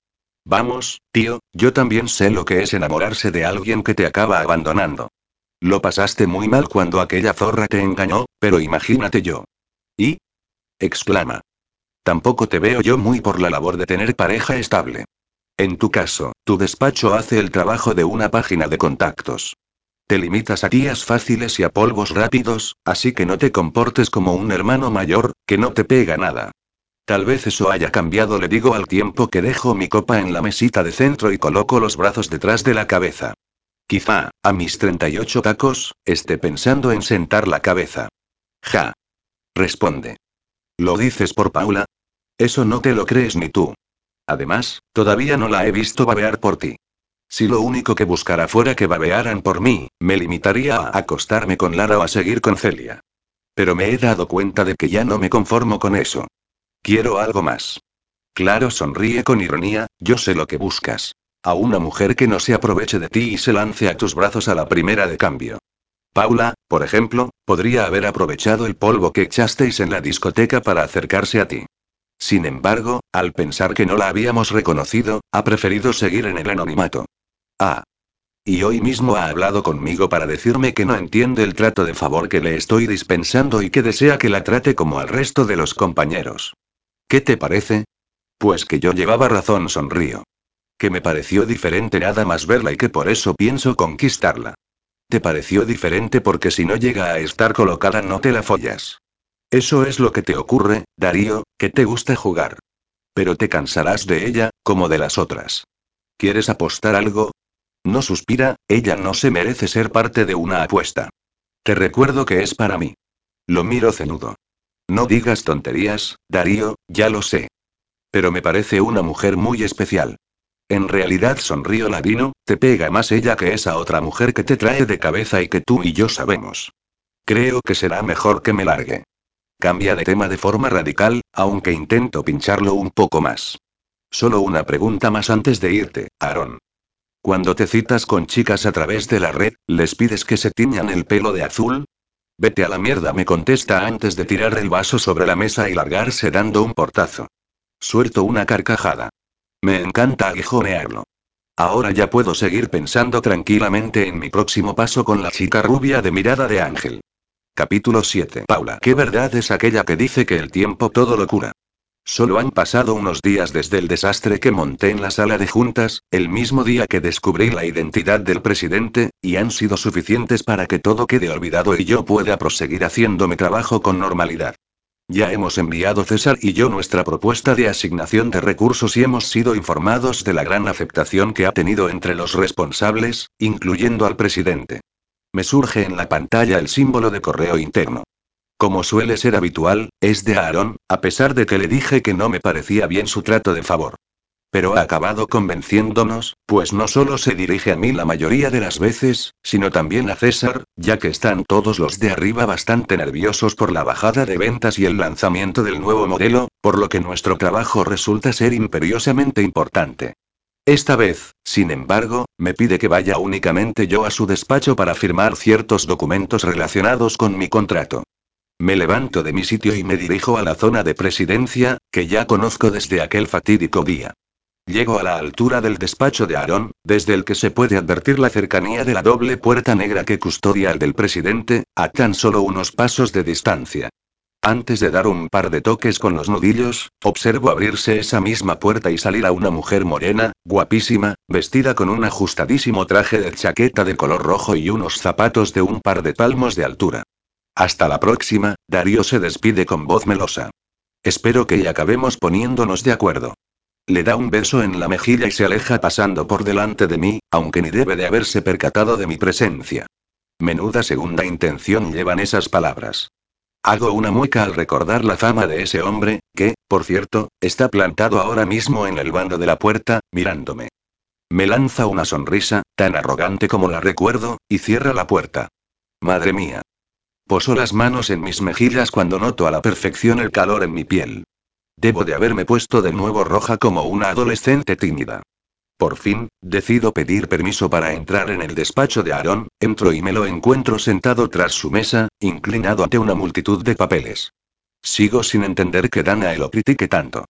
Vamos, tío, yo también sé lo que es enamorarse de alguien que te acaba abandonando. Lo pasaste muy mal cuando aquella zorra te engañó, pero imagínate yo. ¿Y? exclama. Tampoco te veo yo muy por la labor de tener pareja estable. En tu caso, tu despacho hace el trabajo de una página de contactos. Te limitas a días fáciles y a polvos rápidos, así que no te comportes como un hermano mayor, que no te pega nada. Tal vez eso haya cambiado, le digo al tiempo que dejo mi copa en la mesita de centro y coloco los brazos detrás de la cabeza. Quizá, a mis 38 tacos, esté pensando en sentar la cabeza. Ja. Responde. ¿Lo dices por Paula? Eso no te lo crees ni tú. Además, todavía no la he visto babear por ti. Si lo único que buscara fuera que babearan por mí, me limitaría a acostarme con Lara o a seguir con Celia. Pero me he dado cuenta de que ya no me conformo con eso. Quiero algo más. Claro, sonríe con ironía, yo sé lo que buscas. A una mujer que no se aproveche de ti y se lance a tus brazos a la primera de cambio. Paula, por ejemplo, podría haber aprovechado el polvo que echasteis en la discoteca para acercarse a ti. Sin embargo, al pensar que no la habíamos reconocido, ha preferido seguir en el anonimato. Ah. Y hoy mismo ha hablado conmigo para decirme que no entiende el trato de favor que le estoy dispensando y que desea que la trate como al resto de los compañeros. ¿Qué te parece? Pues que yo llevaba razón, sonrío. Que me pareció diferente nada más verla y que por eso pienso conquistarla. Te pareció diferente porque si no llega a estar colocada no te la follas. Eso es lo que te ocurre, Darío, que te gusta jugar. Pero te cansarás de ella, como de las otras. ¿Quieres apostar algo? No suspira, ella no se merece ser parte de una apuesta. Te recuerdo que es para mí. Lo miro cenudo. No digas tonterías, Darío, ya lo sé. Pero me parece una mujer muy especial. En realidad sonrío ladino, te pega más ella que esa otra mujer que te trae de cabeza y que tú y yo sabemos. Creo que será mejor que me largue. Cambia de tema de forma radical, aunque intento pincharlo un poco más. Solo una pregunta más antes de irte, Aaron. Cuando te citas con chicas a través de la red, ¿les pides que se tiñan el pelo de azul? Vete a la mierda, me contesta antes de tirar el vaso sobre la mesa y largarse dando un portazo. Suelto una carcajada. Me encanta aguijonearlo. Ahora ya puedo seguir pensando tranquilamente en mi próximo paso con la chica rubia de mirada de ángel. Capítulo 7. Paula, ¿qué verdad es aquella que dice que el tiempo todo lo cura? Solo han pasado unos días desde el desastre que monté en la sala de juntas, el mismo día que descubrí la identidad del presidente, y han sido suficientes para que todo quede olvidado y yo pueda proseguir haciendo mi trabajo con normalidad. Ya hemos enviado César y yo nuestra propuesta de asignación de recursos y hemos sido informados de la gran aceptación que ha tenido entre los responsables, incluyendo al presidente. Me surge en la pantalla el símbolo de correo interno. Como suele ser habitual, es de Aaron, a pesar de que le dije que no me parecía bien su trato de favor. Pero ha acabado convenciéndonos, pues no solo se dirige a mí la mayoría de las veces, sino también a César, ya que están todos los de arriba bastante nerviosos por la bajada de ventas y el lanzamiento del nuevo modelo, por lo que nuestro trabajo resulta ser imperiosamente importante. Esta vez, sin embargo, me pide que vaya únicamente yo a su despacho para firmar ciertos documentos relacionados con mi contrato. Me levanto de mi sitio y me dirijo a la zona de presidencia, que ya conozco desde aquel fatídico día. Llego a la altura del despacho de Aarón, desde el que se puede advertir la cercanía de la doble puerta negra que custodia al del presidente, a tan solo unos pasos de distancia. Antes de dar un par de toques con los nudillos, observo abrirse esa misma puerta y salir a una mujer morena, guapísima, vestida con un ajustadísimo traje de chaqueta de color rojo y unos zapatos de un par de palmos de altura. Hasta la próxima, Darío se despide con voz melosa. Espero que y acabemos poniéndonos de acuerdo. Le da un beso en la mejilla y se aleja pasando por delante de mí, aunque ni debe de haberse percatado de mi presencia. Menuda segunda intención llevan esas palabras. Hago una mueca al recordar la fama de ese hombre, que, por cierto, está plantado ahora mismo en el bando de la puerta, mirándome. Me lanza una sonrisa, tan arrogante como la recuerdo, y cierra la puerta. Madre mía. Poso las manos en mis mejillas cuando noto a la perfección el calor en mi piel. Debo de haberme puesto de nuevo roja como una adolescente tímida. Por fin, decido pedir permiso para entrar en el despacho de Aaron, entro y me lo encuentro sentado tras su mesa, inclinado ante una multitud de papeles. Sigo sin entender que Dana lo critique tanto.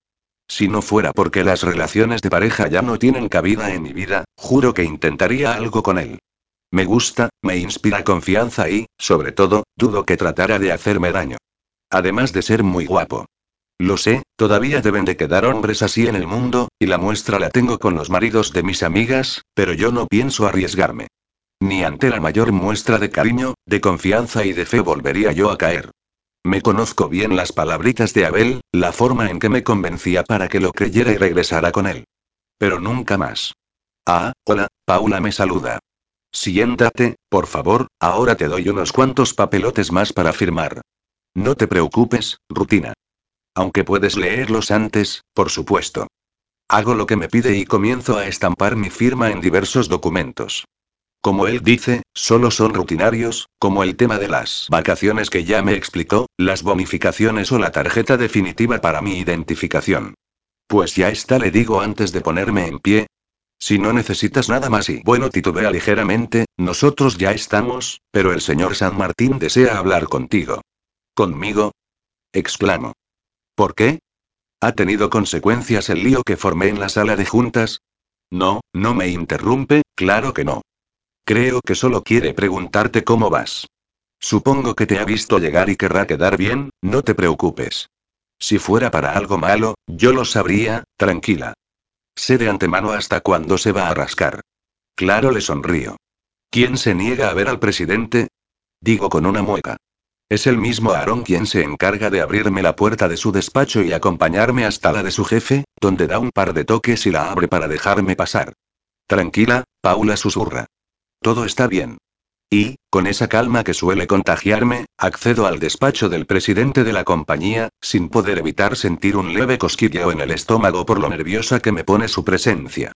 Si no fuera porque las relaciones de pareja ya no tienen cabida en mi vida, juro que intentaría algo con él. Me gusta, me inspira confianza y, sobre todo, dudo que tratara de hacerme daño. Además de ser muy guapo. Lo sé, todavía deben de quedar hombres así en el mundo, y la muestra la tengo con los maridos de mis amigas, pero yo no pienso arriesgarme. Ni ante la mayor muestra de cariño, de confianza y de fe volvería yo a caer. Me conozco bien las palabritas de Abel, la forma en que me convencía para que lo creyera y regresara con él. Pero nunca más. Ah, hola, Paula me saluda. Siéntate, por favor, ahora te doy unos cuantos papelotes más para firmar. No te preocupes, rutina. Aunque puedes leerlos antes, por supuesto. Hago lo que me pide y comienzo a estampar mi firma en diversos documentos. Como él dice, solo son rutinarios, como el tema de las vacaciones que ya me explicó, las bonificaciones o la tarjeta definitiva para mi identificación. Pues ya está, le digo antes de ponerme en pie. Si no necesitas nada más y bueno, titubea ligeramente, nosotros ya estamos, pero el señor San Martín desea hablar contigo. ¿Conmigo? exclamo. ¿Por qué? ¿Ha tenido consecuencias el lío que formé en la sala de juntas? No, no me interrumpe, claro que no. Creo que solo quiere preguntarte cómo vas. Supongo que te ha visto llegar y querrá quedar bien, no te preocupes. Si fuera para algo malo, yo lo sabría, tranquila. Sé de antemano hasta cuándo se va a rascar. Claro, le sonrío. ¿Quién se niega a ver al presidente? Digo con una mueca. Es el mismo Aaron quien se encarga de abrirme la puerta de su despacho y acompañarme hasta la de su jefe, donde da un par de toques y la abre para dejarme pasar. Tranquila, Paula susurra. Todo está bien. Y, con esa calma que suele contagiarme, accedo al despacho del presidente de la compañía, sin poder evitar sentir un leve cosquilleo en el estómago por lo nerviosa que me pone su presencia.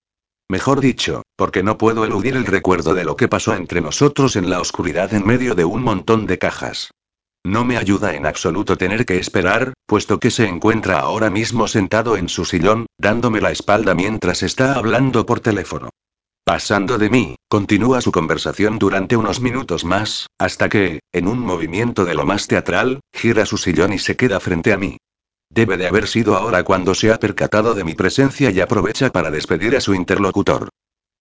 Mejor dicho, porque no puedo eludir el recuerdo de lo que pasó entre nosotros en la oscuridad en medio de un montón de cajas. No me ayuda en absoluto tener que esperar, puesto que se encuentra ahora mismo sentado en su sillón, dándome la espalda mientras está hablando por teléfono. Pasando de mí, continúa su conversación durante unos minutos más, hasta que, en un movimiento de lo más teatral, gira su sillón y se queda frente a mí. Debe de haber sido ahora cuando se ha percatado de mi presencia y aprovecha para despedir a su interlocutor.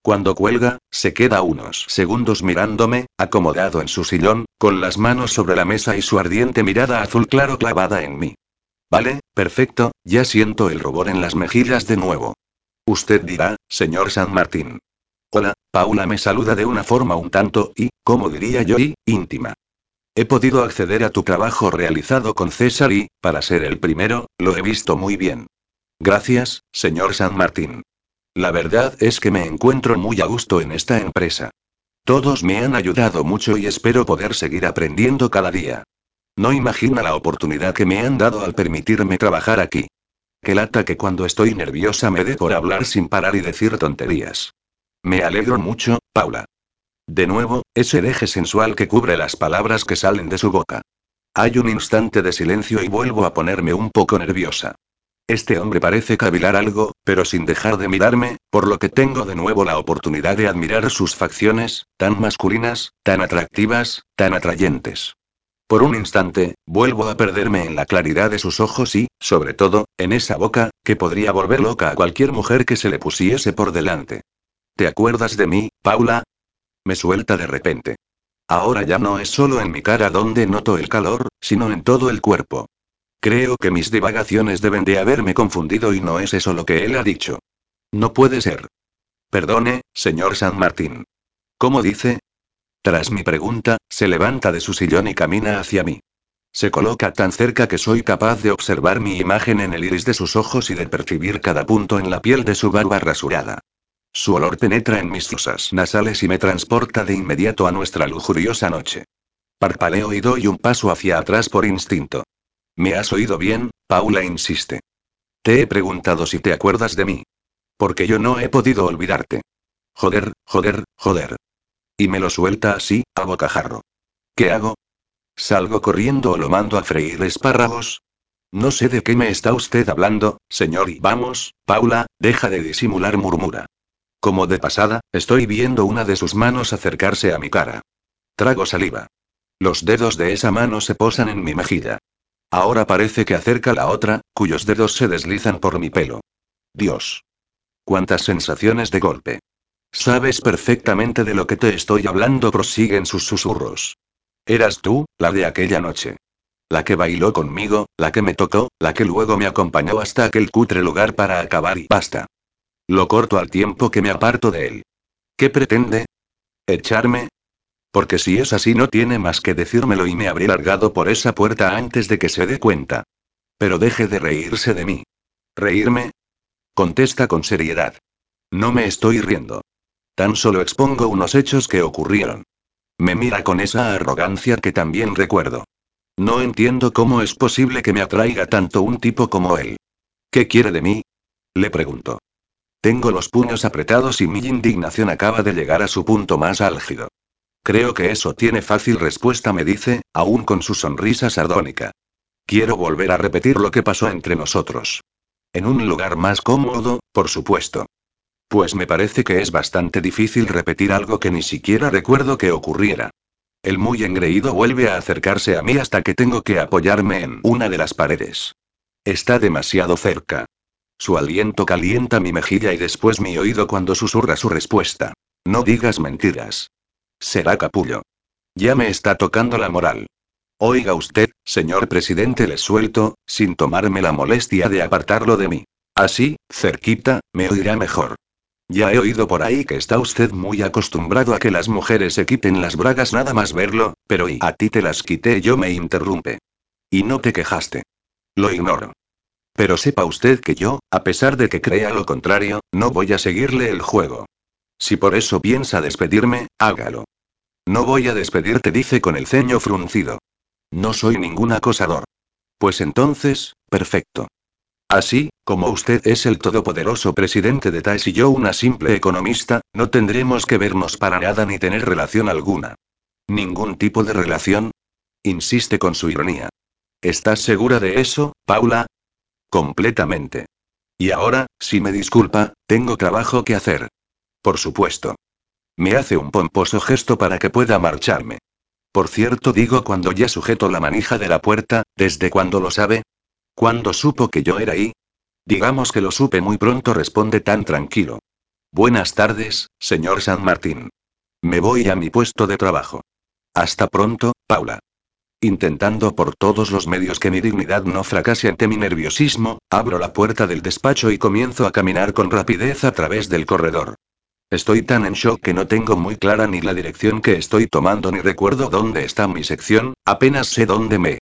Cuando cuelga, se queda unos segundos mirándome, acomodado en su sillón, con las manos sobre la mesa y su ardiente mirada azul claro clavada en mí. Vale, perfecto, ya siento el rubor en las mejillas de nuevo. Usted dirá, señor San Martín. Hola, Paula me saluda de una forma un tanto, y, como diría yo, y, íntima. He podido acceder a tu trabajo realizado con César y, para ser el primero, lo he visto muy bien. Gracias, señor San Martín. La verdad es que me encuentro muy a gusto en esta empresa. Todos me han ayudado mucho y espero poder seguir aprendiendo cada día. No imagina la oportunidad que me han dado al permitirme trabajar aquí. Qué lata que cuando estoy nerviosa me dé por hablar sin parar y decir tonterías. Me alegro mucho, Paula. De nuevo, ese deje sensual que cubre las palabras que salen de su boca. Hay un instante de silencio y vuelvo a ponerme un poco nerviosa. Este hombre parece cavilar algo, pero sin dejar de mirarme, por lo que tengo de nuevo la oportunidad de admirar sus facciones, tan masculinas, tan atractivas, tan atrayentes. Por un instante, vuelvo a perderme en la claridad de sus ojos y, sobre todo, en esa boca, que podría volver loca a cualquier mujer que se le pusiese por delante. ¿Te acuerdas de mí, Paula? Me suelta de repente. Ahora ya no es solo en mi cara donde noto el calor, sino en todo el cuerpo. Creo que mis divagaciones deben de haberme confundido y no es eso lo que él ha dicho. No puede ser. Perdone, señor San Martín. ¿Cómo dice? Tras mi pregunta, se levanta de su sillón y camina hacia mí. Se coloca tan cerca que soy capaz de observar mi imagen en el iris de sus ojos y de percibir cada punto en la piel de su barba rasurada. Su olor penetra en mis fosas nasales y me transporta de inmediato a nuestra lujuriosa noche. Parpaleo y doy un paso hacia atrás por instinto. ¿Me has oído bien? Paula insiste. Te he preguntado si te acuerdas de mí. Porque yo no he podido olvidarte. Joder, joder, joder. Y me lo suelta así, a bocajarro. ¿Qué hago? ¿Salgo corriendo o lo mando a freír espárragos? No sé de qué me está usted hablando, señor, y vamos, Paula, deja de disimular, murmura. Como de pasada, estoy viendo una de sus manos acercarse a mi cara. Trago saliva. Los dedos de esa mano se posan en mi mejilla. Ahora parece que acerca la otra, cuyos dedos se deslizan por mi pelo. Dios. Cuántas sensaciones de golpe. Sabes perfectamente de lo que te estoy hablando, prosiguen sus susurros. Eras tú, la de aquella noche. La que bailó conmigo, la que me tocó, la que luego me acompañó hasta aquel cutre lugar para acabar y basta. Lo corto al tiempo que me aparto de él. ¿Qué pretende? ¿Echarme? Porque si es así no tiene más que decírmelo y me habré largado por esa puerta antes de que se dé cuenta. Pero deje de reírse de mí. ¿Reírme? Contesta con seriedad. No me estoy riendo. Tan solo expongo unos hechos que ocurrieron. Me mira con esa arrogancia que también recuerdo. No entiendo cómo es posible que me atraiga tanto un tipo como él. ¿Qué quiere de mí? Le pregunto. Tengo los puños apretados y mi indignación acaba de llegar a su punto más álgido. Creo que eso tiene fácil respuesta, me dice, aún con su sonrisa sardónica. Quiero volver a repetir lo que pasó entre nosotros. En un lugar más cómodo, por supuesto. Pues me parece que es bastante difícil repetir algo que ni siquiera recuerdo que ocurriera. El muy engreído vuelve a acercarse a mí hasta que tengo que apoyarme en una de las paredes. Está demasiado cerca. Su aliento calienta mi mejilla y después mi oído cuando susurra su respuesta. No digas mentiras. Será capullo. Ya me está tocando la moral. Oiga usted, señor presidente, le suelto, sin tomarme la molestia de apartarlo de mí. Así, cerquita, me oirá mejor. Ya he oído por ahí que está usted muy acostumbrado a que las mujeres se quiten las bragas nada más verlo, pero y a ti te las quité yo me interrumpe. Y no te quejaste. Lo ignoro. Pero sepa usted que yo, a pesar de que crea lo contrario, no voy a seguirle el juego. Si por eso piensa despedirme, hágalo. No voy a despedirte, dice con el ceño fruncido. No soy ningún acosador. Pues entonces, perfecto. Así, como usted es el todopoderoso presidente de TAES y yo una simple economista, no tendremos que vernos para nada ni tener relación alguna. ¿Ningún tipo de relación? Insiste con su ironía. ¿Estás segura de eso, Paula? Completamente. Y ahora, si me disculpa, tengo trabajo que hacer. Por supuesto. Me hace un pomposo gesto para que pueda marcharme. Por cierto, digo cuando ya sujeto la manija de la puerta, ¿desde cuándo lo sabe? ¿Cuándo supo que yo era ahí? Digamos que lo supe muy pronto, responde tan tranquilo. Buenas tardes, señor San Martín. Me voy a mi puesto de trabajo. Hasta pronto, Paula. Intentando por todos los medios que mi dignidad no fracase ante mi nerviosismo, abro la puerta del despacho y comienzo a caminar con rapidez a través del corredor. Estoy tan en shock que no tengo muy clara ni la dirección que estoy tomando ni recuerdo dónde está mi sección, apenas sé dónde me